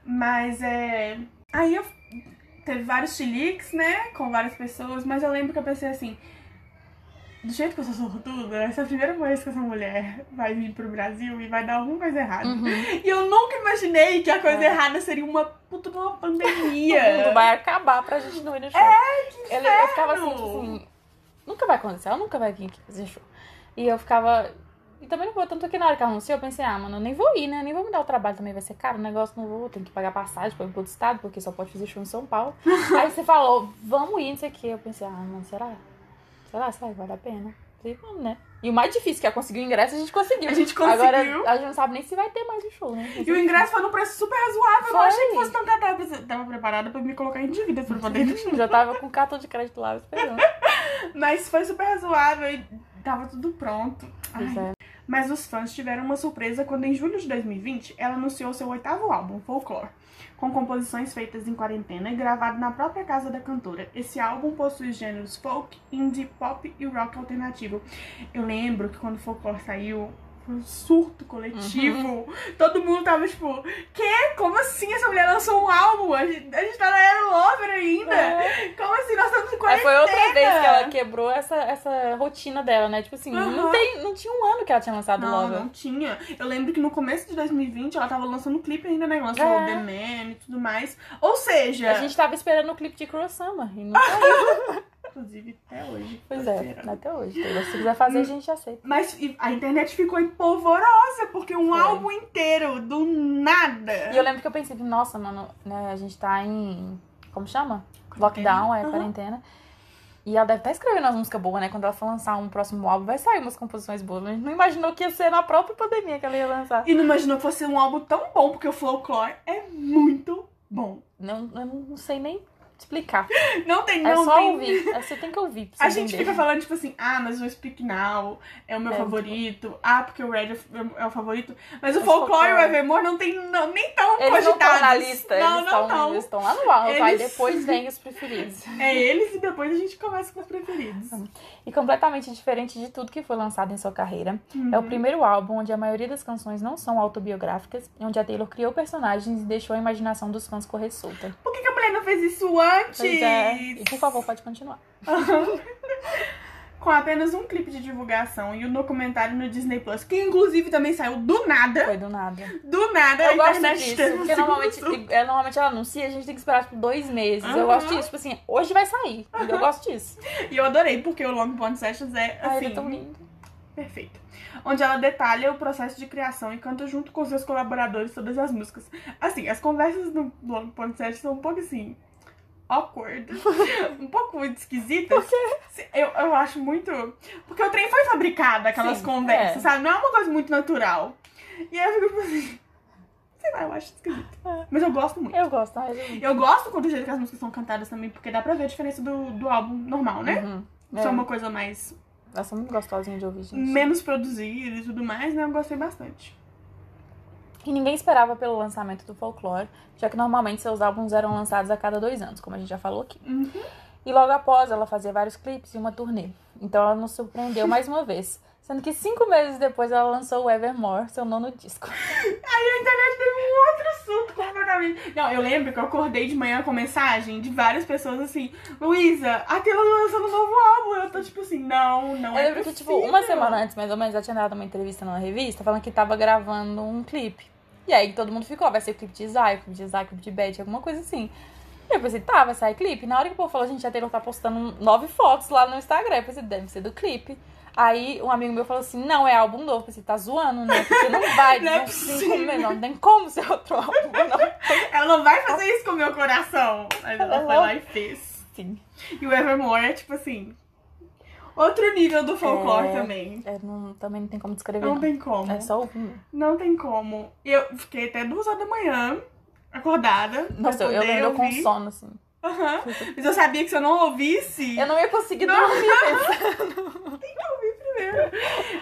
Mas é. Aí eu teve vários chiliques, né? Com várias pessoas, mas eu lembro que eu pensei assim. Do jeito que eu sou sortuda, essa é a primeira vez que essa mulher vai vir pro Brasil e vai dar alguma coisa errada.
Uhum.
E eu nunca imaginei que a coisa
É.
errada seria uma puta uma
O mundo
pandemia.
vai acabar pra gente não ir no show.
É, que
Ele- eu ficava assim, tipo assim, nunca vai acontecer, ela nunca vai vir aqui fazer show. E eu ficava. E também não vou, tanto que na hora que anunciou, eu pensei, ah, mano, eu nem vou ir, né? Nem vou me dar o trabalho também, vai ser caro o negócio, não vou, tenho que pagar passagem pra ir pro outro estado, porque só pode fazer show em São Paulo. Aí você falou, vamos ir, não sei o quê. Eu pensei, ah, mano, será? Será? Será que vale a pena? Falei, vamos, né? E o mais difícil, que é conseguir o ingresso, a gente conseguiu.
A gente conseguiu.
Agora, a gente não sabe nem se vai ter mais um show, né?
E o ingresso foi num preço super razoável. Eu
Foi.
achei que fosse tão. Tava Tava preparada pra me colocar em dívidas pra poder ir no show.
Já tava com cartão de crédito lá esperando.
Mas foi super razoável e tava tudo pronto.
Pois
Ai.
é.
Mas os fãs tiveram uma surpresa quando, em julho de 2020, ela anunciou seu oitavo álbum, Folklore, com composições feitas em quarentena e gravado na própria casa da cantora. Esse álbum possui os gêneros folk, indie, pop e rock alternativo. Eu lembro que quando Folklore saiu, um surto coletivo.
Uhum.
Todo mundo tava tipo, quê? Como assim essa mulher lançou um álbum? A gente, a gente tá na era Lover ainda. Como assim? Nós estamos em quarentena.
foi outra vez que ela quebrou essa, essa rotina dela, né? Tipo assim, não,
Aham.
tem, não tinha um ano que ela tinha lançado
Não,
Lover.
não tinha. Eu lembro que no começo de 2020 ela tava lançando clipe ainda, né? Lançou
É.
The Man e tudo mais. Ou seja,
A gente tava esperando o clipe de Summer. E não.
inclusive até hoje.
pois é,
esperando.
até hoje. Taylor, Se quiser fazer, a gente aceita.
Mas a internet ficou empolvorosa, porque um
Foi.
álbum inteiro, do nada.
E eu lembro que eu pensei, nossa, mano, né, a gente tá em. Como chama?
Quarentena.
Lockdown, é,
Aham.
quarentena. E ela deve estar escrevendo umas músicas boas, né? Quando ela for lançar um próximo álbum, vai sair umas composições boas. Mas a gente não imaginou que ia ser na própria pandemia que ela ia lançar.
E não imaginou que fosse um álbum tão bom, porque o Folklore é muito bom.
Não, eu não sei nem explicar.
Não tem,
É
não
só
tem.
ouvir. É, Você tem que ouvir
A gente
entender.
fica falando, tipo assim, ah, mas o Speak Now é o meu
É,
favorito. Ah, porque o Red é o favorito. Mas o Folklore e o Evermore não tem, não, nem tão
Eles não estão
cogitados.
na lista,
Não,
eles
não
estão eles estão lá no alto. Aí
Eles-
depois vem os preferidos.
É eles e depois a gente começa com os preferidos.
E completamente diferente de tudo que foi lançado em sua carreira.
Uhum.
É o primeiro álbum onde a maioria das canções não são autobiográficas, e onde a Taylor criou personagens e deixou a imaginação dos fãs correr solta.
Por que, que a mulher não fez isso antes?
Pois é. E por favor, pode continuar.
Com apenas um clipe de divulgação e um documentário no Disney Plus, que inclusive também saiu do nada.
Foi do nada.
Do nada,
Eu gosto disso, porque normalmente,
surto.
é, normalmente ela anuncia, a gente tem que esperar tipo dois meses. Eu
Aham.
gosto disso, tipo assim, hoje vai sair. E eu gosto disso.
E eu adorei, porque o Long Pond Sessions é
Ai,
assim.
ele é tão lindo.
Perfeito. Onde ela detalha o processo de criação e canta junto com seus colaboradores todas as músicas. Assim, as conversas do Long Pond Sessions são um pouco assim. Awkward. um pouco esquisitas. Eu, eu acho muito. Porque o trem foi fabricado, aquelas
Sim,
conversas,
é.
sabe? Não é uma coisa muito natural. E aí eu fico assim. Sei lá, eu acho esquisito.
É.
Mas eu gosto muito.
Eu gosto, eu...
Eu gosto quando o jeito que as músicas são cantadas também, porque dá pra ver a diferença do, do álbum normal, né?
Uhum.
É
É.
uma coisa mais.
Elas são muito gostosinhas de ouvir, gente.
menos produzida e tudo mais, né? Eu gostei bastante.
E ninguém esperava pelo lançamento do Folklore, já que normalmente seus álbuns eram lançados a cada dois anos, como a gente já falou aqui.
Uhum.
E logo após, ela fazia vários clipes e uma turnê. Então ela nos surpreendeu mais uma vez. Sendo que cinco meses depois ela lançou o Evermore, seu nono disco.
Aí a internet teve um outro surto completamente. Não, eu lembro que eu acordei de manhã com mensagem de várias pessoas assim: Luísa, a Taylor lançando um novo álbum. Eu tô tipo assim: não, não
Eu
é.
lembro que, tipo,
possível.
uma semana antes, mais ou menos, ela tinha dado uma entrevista numa revista falando que tava gravando um clipe. E aí todo mundo ficou, vai ser clipe de Zay, clipe de Zay, clipe de Betty, alguma coisa assim. E eu pensei, tá, vai sair clipe. Na hora que o povo falou, gente, a Taylor tá postando nove fotos lá no Instagram. Eu pensei, deve ser do clipe. Aí um amigo meu falou assim, não, é álbum novo. Eu pensei, tá zoando, né? Porque não vai,
Não é
não, cinco
possível.
meses, não tem como ser outro álbum, não.
Ela não vai fazer isso com o meu coração. Mas ela
Ela
foi lá e fez.
Sim.
E o Evermore é tipo assim: outro nível do folclore
É.
também.
É, não- também não tem como descrever,
Não
não.
tem como.
É só ouvir.
Não tem como. Eu fiquei até duas horas da manhã acordada.
Nossa, eu, lembro com
ouvir.
sono, assim.
Aham. Mas eu sabia que se eu não ouvisse.
Eu não ia conseguir
Não.
dormir pensando.
primeiro.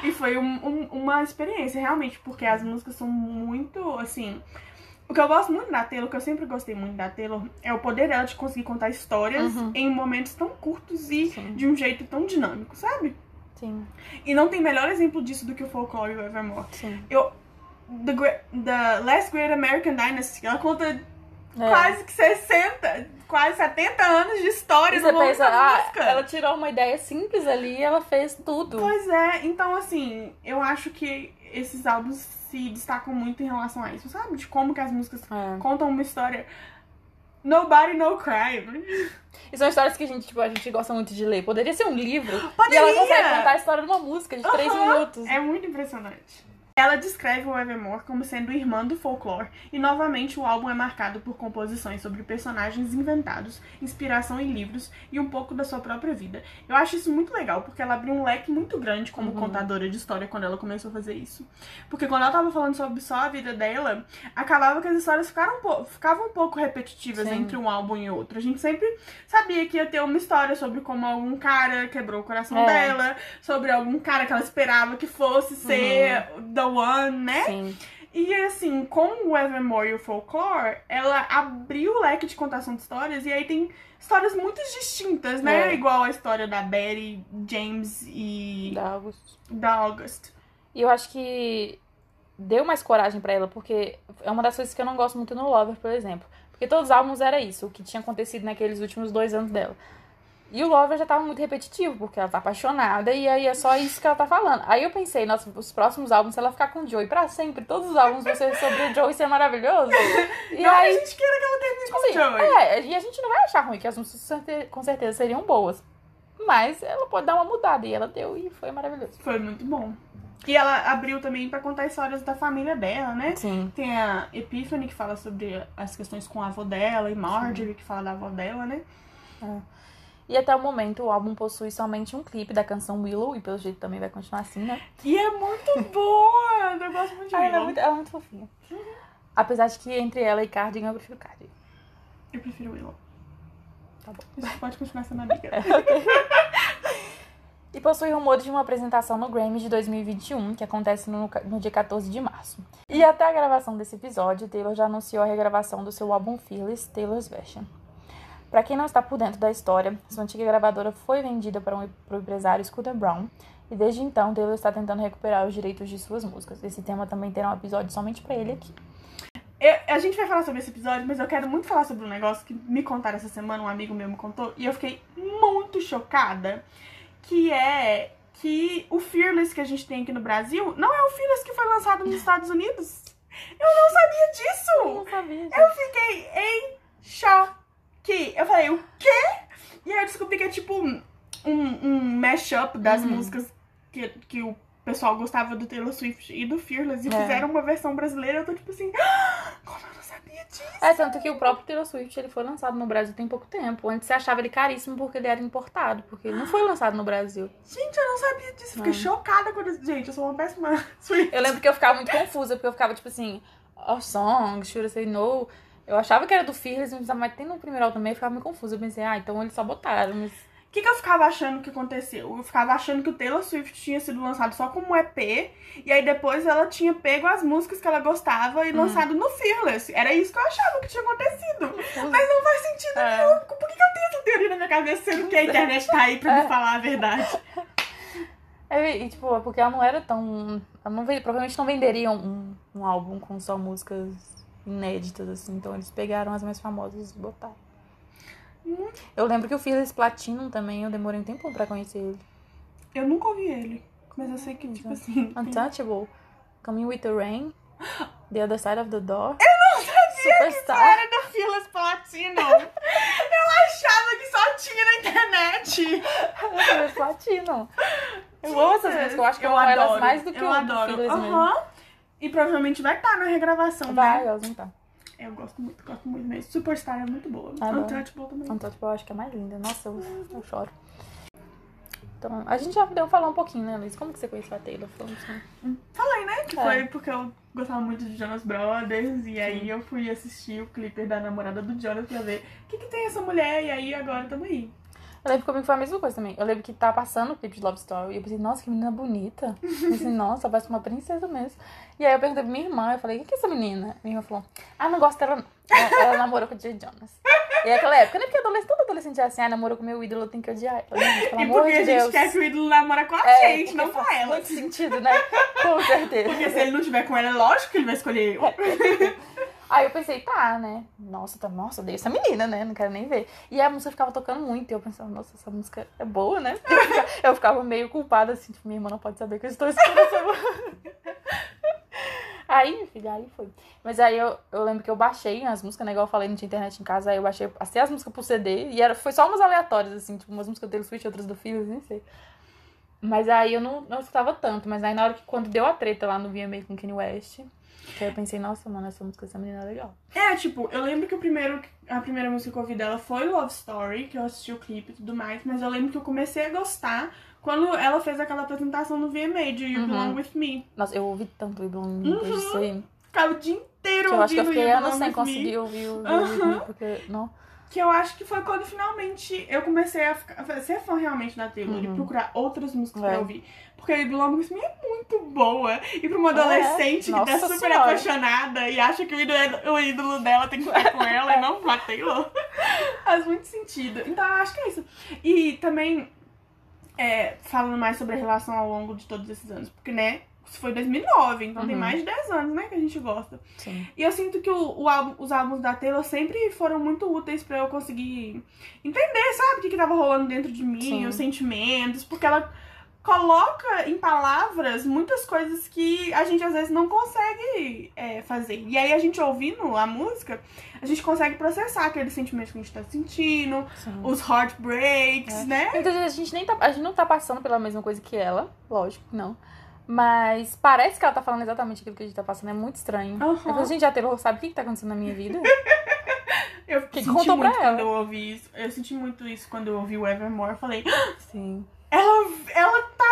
E foi um- um- uma experiência, realmente, porque as músicas são muito, assim... O que eu gosto muito da Taylor, o que eu sempre gostei muito da Taylor, é o poder dela de conseguir contar histórias
Uhum.
em momentos tão curtos e
Sim.
de um jeito tão dinâmico, sabe?
Sim,
E não tem melhor exemplo disso do que o Folklore e o Evermore.
sim.
Eu, the, the Last Great American Dynasty, ela conta
É.
quase que 60, quase 70 anos de história do
pensa, ah,
música.
ela tirou uma ideia simples ali e ela fez tudo.
Pois é, então assim, eu acho que esses álbuns se destacam muito em relação a isso, sabe? De como que as músicas
É.
contam uma história. Nobody No Crime.
E são histórias que a gente, tipo, a gente gosta muito de ler. Poderia ser um livro. E
Poderia!
ela consegue contar a história de uma música de três minutos.
É muito impressionante. Ela descreve o Evermore como sendo irmã do folclore, e novamente o álbum é marcado por composições sobre personagens inventados, inspiração em livros e um pouco da sua própria vida. Eu acho isso muito legal, porque ela abriu um leque muito grande como
Uhum.
contadora de história quando ela começou a fazer isso. Porque quando ela tava falando sobre só a vida dela, acabava que as histórias ficaram um po- ficavam um pouco repetitivas
Sim.
entre um álbum e outro. A gente sempre sabia que ia ter uma história sobre como algum cara quebrou o coração
É.
dela, sobre algum cara que ela esperava que fosse ser one, né?
Sim.
E assim, com o Evermore e o Folklore, ela abriu o leque de contação de histórias e aí tem histórias muito distintas, né?
É.
Igual a história da Betty, James e
Da August.
da August.
E eu acho que deu mais coragem pra ela, porque é uma das coisas que eu não gosto muito no Lover, por exemplo. Porque todos os álbuns era isso, o que tinha acontecido naqueles últimos dois anos dela. E o Lover já tava muito repetitivo, porque ela tá apaixonada e aí é só isso que ela tá falando. Aí eu pensei, nossa, os próximos álbuns, se ela ficar com o Joey pra sempre, todos os álbuns vão ser sobre o Joey ser maravilhoso. E
Não
aí,
a gente queira que ela termine com
assim,
o Joey.
é, e a gente não vai achar ruim, que as músicas com certe- com certeza seriam boas. Mas ela pode dar uma mudada, e ela deu e foi maravilhoso.
Foi muito bom. E ela abriu também pra contar histórias da família dela, né?
Sim.
Tem a Epiphany que fala sobre as questões com a avó dela e Marjorie que fala da avó dela, né?
E até o momento o álbum possui somente um clipe da canção Willow, e pelo jeito também vai continuar assim, né?
E é muito boa! Eu gosto muito de
Ah, ela, é
Willow.
muito, ela é muito fofinha. Apesar de que entre ela e Cardigan eu prefiro Cardigan.
Eu prefiro Willow.
Tá bom.
A gente pode continuar sendo amiga.
E possui rumores de uma apresentação no Grammy de 2021, que acontece no, no dia 14 de março. E até a gravação desse episódio, Taylor já anunciou a regravação do seu álbum Fearless, Taylor's Version. Pra quem não está por dentro da história, sua antiga gravadora foi vendida para um pro empresário Scooter Brown, e desde então Taylor está tentando recuperar os direitos de suas músicas. Esse tema também terá um episódio somente pra ele aqui.
Eu- a gente vai falar sobre esse episódio, mas eu quero muito falar sobre um negócio que me contaram essa semana, um amigo meu me contou, e eu fiquei muito chocada, que é que o Fearless que a gente tem aqui no Brasil não é o Fearless que foi lançado nos Estados Unidos. Eu não sabia disso!
sabia.
Eu fiquei em choque. Eu falei, o quê? E aí eu descobri que é tipo um, um mashup das
Uhum.
músicas que, que o pessoal gostava do Taylor Swift e do Fearless. E
É.
fizeram uma versão brasileira. Eu tô tipo assim, "Ah, como eu não sabia disso?
É, tanto que o próprio Taylor Swift ele foi lançado no Brasil tem pouco tempo. Antes você achava ele caríssimo porque ele era importado, porque ele não foi lançado no Brasil.
Gente, eu não sabia disso. Fiquei
É.
chocada quando. Gente, eu sou uma péssima Swift.
Eu lembro que eu ficava muito confusa, porque eu ficava tipo assim, Our Song, Should I Say No. Eu achava que era do Fearless, mas tem no primeiro álbum também, eu ficava meio confusa. Eu pensei, ah, então eles só botaram. Mas...
O que, que eu ficava achando que aconteceu? Eu ficava achando que o Taylor Swift tinha sido lançado só como EP, e aí depois ela tinha pego as músicas que ela gostava e
Hum.
lançado no Fearless. Era isso que eu achava que tinha acontecido. Mas não faz sentido
É.
nenhum. Por que, que eu tenho essa teoria na minha cabeça, sendo que a internet tá aí pra me falar a verdade?
É, e tipo, é porque ela não era tão. Ela não provavelmente não venderiam um, um álbum com só músicas inéditas, assim. Então eles pegaram as mais famosas e botaram.
Hum.
Eu lembro que eu fiz esse Platinum também, eu demorei um tempo pra conhecer ele.
Eu nunca ouvi ele. Mas eu sei que, tipo assim.
Untouchable, Coming with the Rain, The Other Side of the Door. Eu não sabia Superstar.
Era do Fearless Platino. eu achava que só tinha na internet.
Platinum. Eu amo essas músicas, eu acho que eu, amo
adoro,
elas mais do que
eu
o do
adoro.
Fearless mesmo.
E provavelmente vai estar na regravação,
Vai,
né?
elas não tá.
Eu gosto muito, gosto muito mesmo. Superstar é muito boa.
Adoro.
Untouchable também.
Untouchable eu acho que é mais linda. Nossa, eu, eu choro. Então, a gente já deu falar um pouquinho, né, Luiz? Como que você conheceu a Taylor? Falando assim.
Falei, né? Que
É.
foi porque eu gostava muito de Jonas Brothers. E aí eu fui assistir o clipe da namorada do Jonas pra ver o que, que tem essa mulher. E aí agora tamo aí.
Eu lembro que comigo foi a mesma coisa também. Eu lembro que tá passando o clipe de Love Story. E eu pensei, nossa, que menina bonita. Eu pensei, nossa, parece uma princesa mesmo. E aí eu perguntei pra minha irmã, eu falei, o que é essa menina? Minha irmã falou, ah, não gosto dela não. Ela, ela namorou com o Jay Jonas. E aquela época, né? Porque adolescente, todo adolescente é assim, ah, namorou com meu ídolo, eu tenho que odiar. ela. Gente, pelo
E
amor
porque
de
a gente
Deus.
quer que o ídolo namora com a
É,
gente, não com ela.
muito sentido, né? Com certeza.
Porque se ele não tiver com ela, é lógico que ele vai escolher eu.
Aí eu pensei, tá, né? Nossa, tá, nossa, odeio essa menina, né? Não quero nem ver. E a música ficava tocando muito. E eu pensava, nossa, essa música é boa, né? Eu ficava, eu ficava meio culpada, assim, tipo, minha irmã não pode saber que eu estou escutando essa música. Aí, filha, aí foi. Mas aí eu, eu lembro que eu baixei as músicas, né? Igual eu falei, não tinha internet em casa, aí eu baixei assim, as músicas pro CD. E era, foi só umas aleatórias, assim, tipo, umas músicas dele Switch, outras do Filhos, nem sei. Mas aí eu não, não escutava tanto. Mas aí na hora que quando deu a treta lá no VMA com Kanye West, aí eu pensei, nossa, mano, essa música dessa menina é legal.
É, tipo, eu lembro que o primeiro, a primeira música que eu ouvi dela foi Love Story, que eu assisti o clipe e tudo mais, mas eu lembro que eu comecei a gostar quando ela fez aquela apresentação no VMA de You
Uhum.
Belong With Me.
Nossa, eu ouvi tanto o Iblon depois disso aí.
Ficava o dia inteiro
Que eu acho que eu
ouvindo
fiquei
You
anos
Belong
sem
With
conseguir
Me.
ouvir o
Aham.
Uhum. porque. Não.
Que eu acho que foi quando finalmente eu comecei a, ficar, a ser fã realmente da Taylor e
Uhum.
procurar outras músicas
É.
pra ouvir. Porque With Me é muito boa. E pra uma adolescente que tá super
Senhora.
apaixonada e acha que o ídolo, o ídolo dela tem que ficar com ela e não com a Taylor. Faz muito sentido. Então eu acho que é isso. E também, é, falando mais sobre a relação ao longo de todos esses anos. Porque, né, isso foi 2009, então tem
Uhum.
mais de 10 anos, né, que a gente gosta.
Sim.
E eu sinto que o, o álbum- os álbuns da Taylor sempre foram muito úteis pra eu conseguir entender, sabe, o que, que tava rolando dentro de mim,
Sim.
os sentimentos, porque ela coloca em palavras muitas coisas que a gente às vezes não consegue é, fazer. E aí a gente ouvindo a música, a gente consegue processar aqueles sentimentos que a gente tá sentindo,
Sim.
os heartbreaks,
É.
né?
Muitas vezes a gente nem tá. A gente não tá passando pela mesma coisa que ela, lógico que não. Mas parece que ela tá falando exatamente aquilo que a gente tá passando. É muito estranho.
Aham.
Eu gente, a Taylor sabe o que, que tá acontecendo na minha vida?
Eu
Que
senti
contou pra
muito
ela.
quando eu ouvi isso. Eu senti muito isso quando eu ouvi o Evermore. Eu falei,
Sim.
Ela, ela tá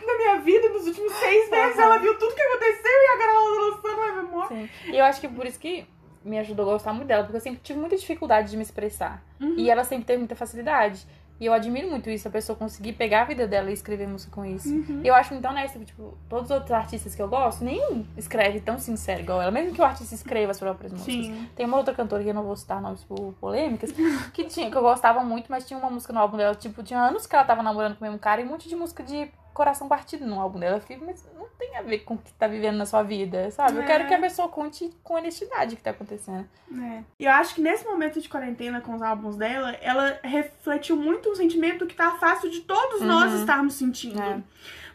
no- na minha vida nos últimos seis meses. Ela viu tudo que aconteceu e agora ela tá lançando o Evermore.
Sim. E eu acho que por isso que me ajudou a gostar muito dela, porque eu sempre tive muita dificuldade de me expressar.
Uhum.
E ela sempre teve muita facilidade. E eu admiro muito isso, a pessoa conseguir pegar a vida dela e escrever música com isso.
Uhum.
Eu acho muito honesto, tipo, todos os outros artistas que eu gosto, nenhum escreve tão sincero igual ela. Mesmo que o artista escreva as próprias músicas.
Sim.
Tem uma outra cantora que eu não vou citar nomes por polêmicas, que tinha, que eu gostava muito, mas tinha uma música no álbum dela, tipo, tinha anos que ela tava namorando com o mesmo cara e um monte de música de coração partido no álbum dela. Eu fiquei, mas não tem a ver com o que tá vivendo na sua vida, sabe? Eu
É.
quero que a pessoa conte com honestidade o que tá acontecendo.
É. E eu acho que nesse momento de quarentena com os álbuns dela, ela refletiu muito um sentimento que tá fácil de todos nós
Uhum.
estarmos sentindo.
É.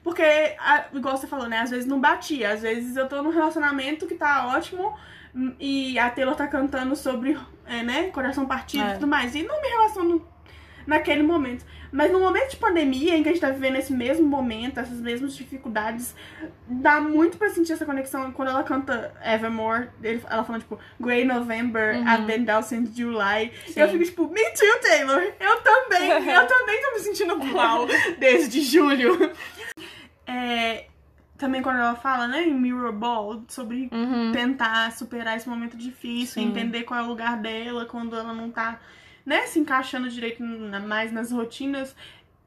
Porque, igual você falou, né? Às vezes não batia. Às vezes eu tô num relacionamento que tá ótimo e a Taylor tá cantando sobre, é, né, coração partido e
É.
tudo mais. E não me relaciono naquele momento. Mas no momento de pandemia, em que a gente tá vivendo esse mesmo momento, essas mesmas dificuldades, dá muito pra sentir essa conexão. Quando ela canta Evermore, ele- ela falando, tipo, Grey November,
Uhum.
I've been down since July.
Sim.
Eu fico, tipo, me too, Taylor. Eu também, eu também tô me sentindo mal desde julho. É, também quando ela fala, né, em Mirror Ball, sobre
Uhum.
tentar superar esse momento difícil,
Sim.
entender qual é o lugar dela quando ela não tá, né, se encaixando direito na- mais nas rotinas.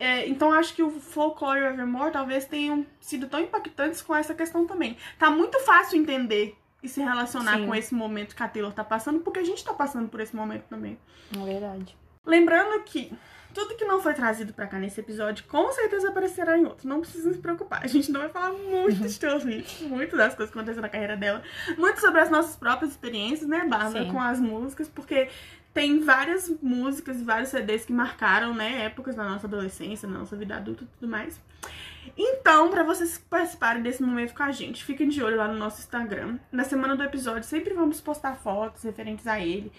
É, então acho que o folclore e o Evermore talvez tenham sido tão impactantes com essa questão também. Tá muito fácil entender e se relacionar
Sim.
com esse momento que a Taylor tá passando, porque a gente tá passando por esse momento também.
É verdade.
Lembrando que tudo que não foi trazido pra cá nesse episódio, com certeza aparecerá em outro. Não precisa se preocupar. A gente não vai falar muito de Taylor Swift, muito das coisas que aconteceram na carreira dela, muito sobre as nossas próprias experiências, né, Bárbara,
Sim.
com as músicas, porque tem várias músicas e vários CDs que marcaram, né, épocas da nossa adolescência, da nossa vida adulta e tudo mais. Então, pra vocês participarem desse momento com a gente, fiquem de olho lá no nosso Instagram. Na semana do episódio, sempre vamos postar fotos referentes a ele.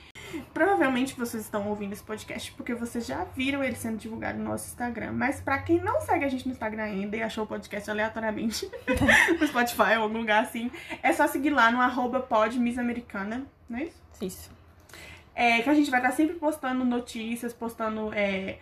Provavelmente vocês estão ouvindo esse podcast porque vocês já viram ele sendo divulgado no nosso Instagram. Mas pra quem não segue a gente no Instagram ainda e achou o podcast aleatoriamente no Spotify ou algum lugar assim, é só seguir lá no arroba podmissamericana, não é isso?
Isso.
É, que a gente vai estar sempre postando notícias, postando é,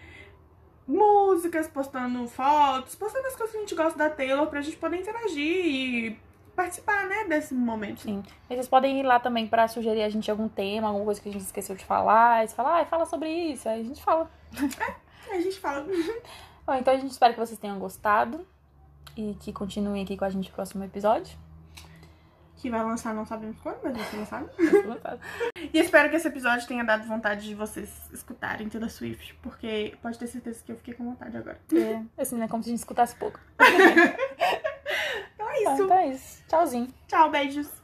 músicas, postando fotos, postando as coisas que a gente gosta da Taylor pra gente poder interagir e participar, né, desse momento.
Sim. E vocês podem ir lá também pra sugerir a gente algum tema, alguma coisa que a gente esqueceu de falar. E você fala, ah, fala sobre isso. Aí a gente fala.
Aí a gente fala.
Bom, então a gente espera que vocês tenham gostado. E que continuem aqui com a gente no próximo episódio.
Que vai lançar, não sabemos quando, mas vai ser lançado. e espero que esse episódio tenha dado vontade de vocês escutarem toda Swift, porque pode ter certeza que eu fiquei com vontade agora.
É, assim, né? Como se a gente escutasse pouco.
Então é
Então,
isso.
então é isso. Tchauzinho.
Tchau, beijos.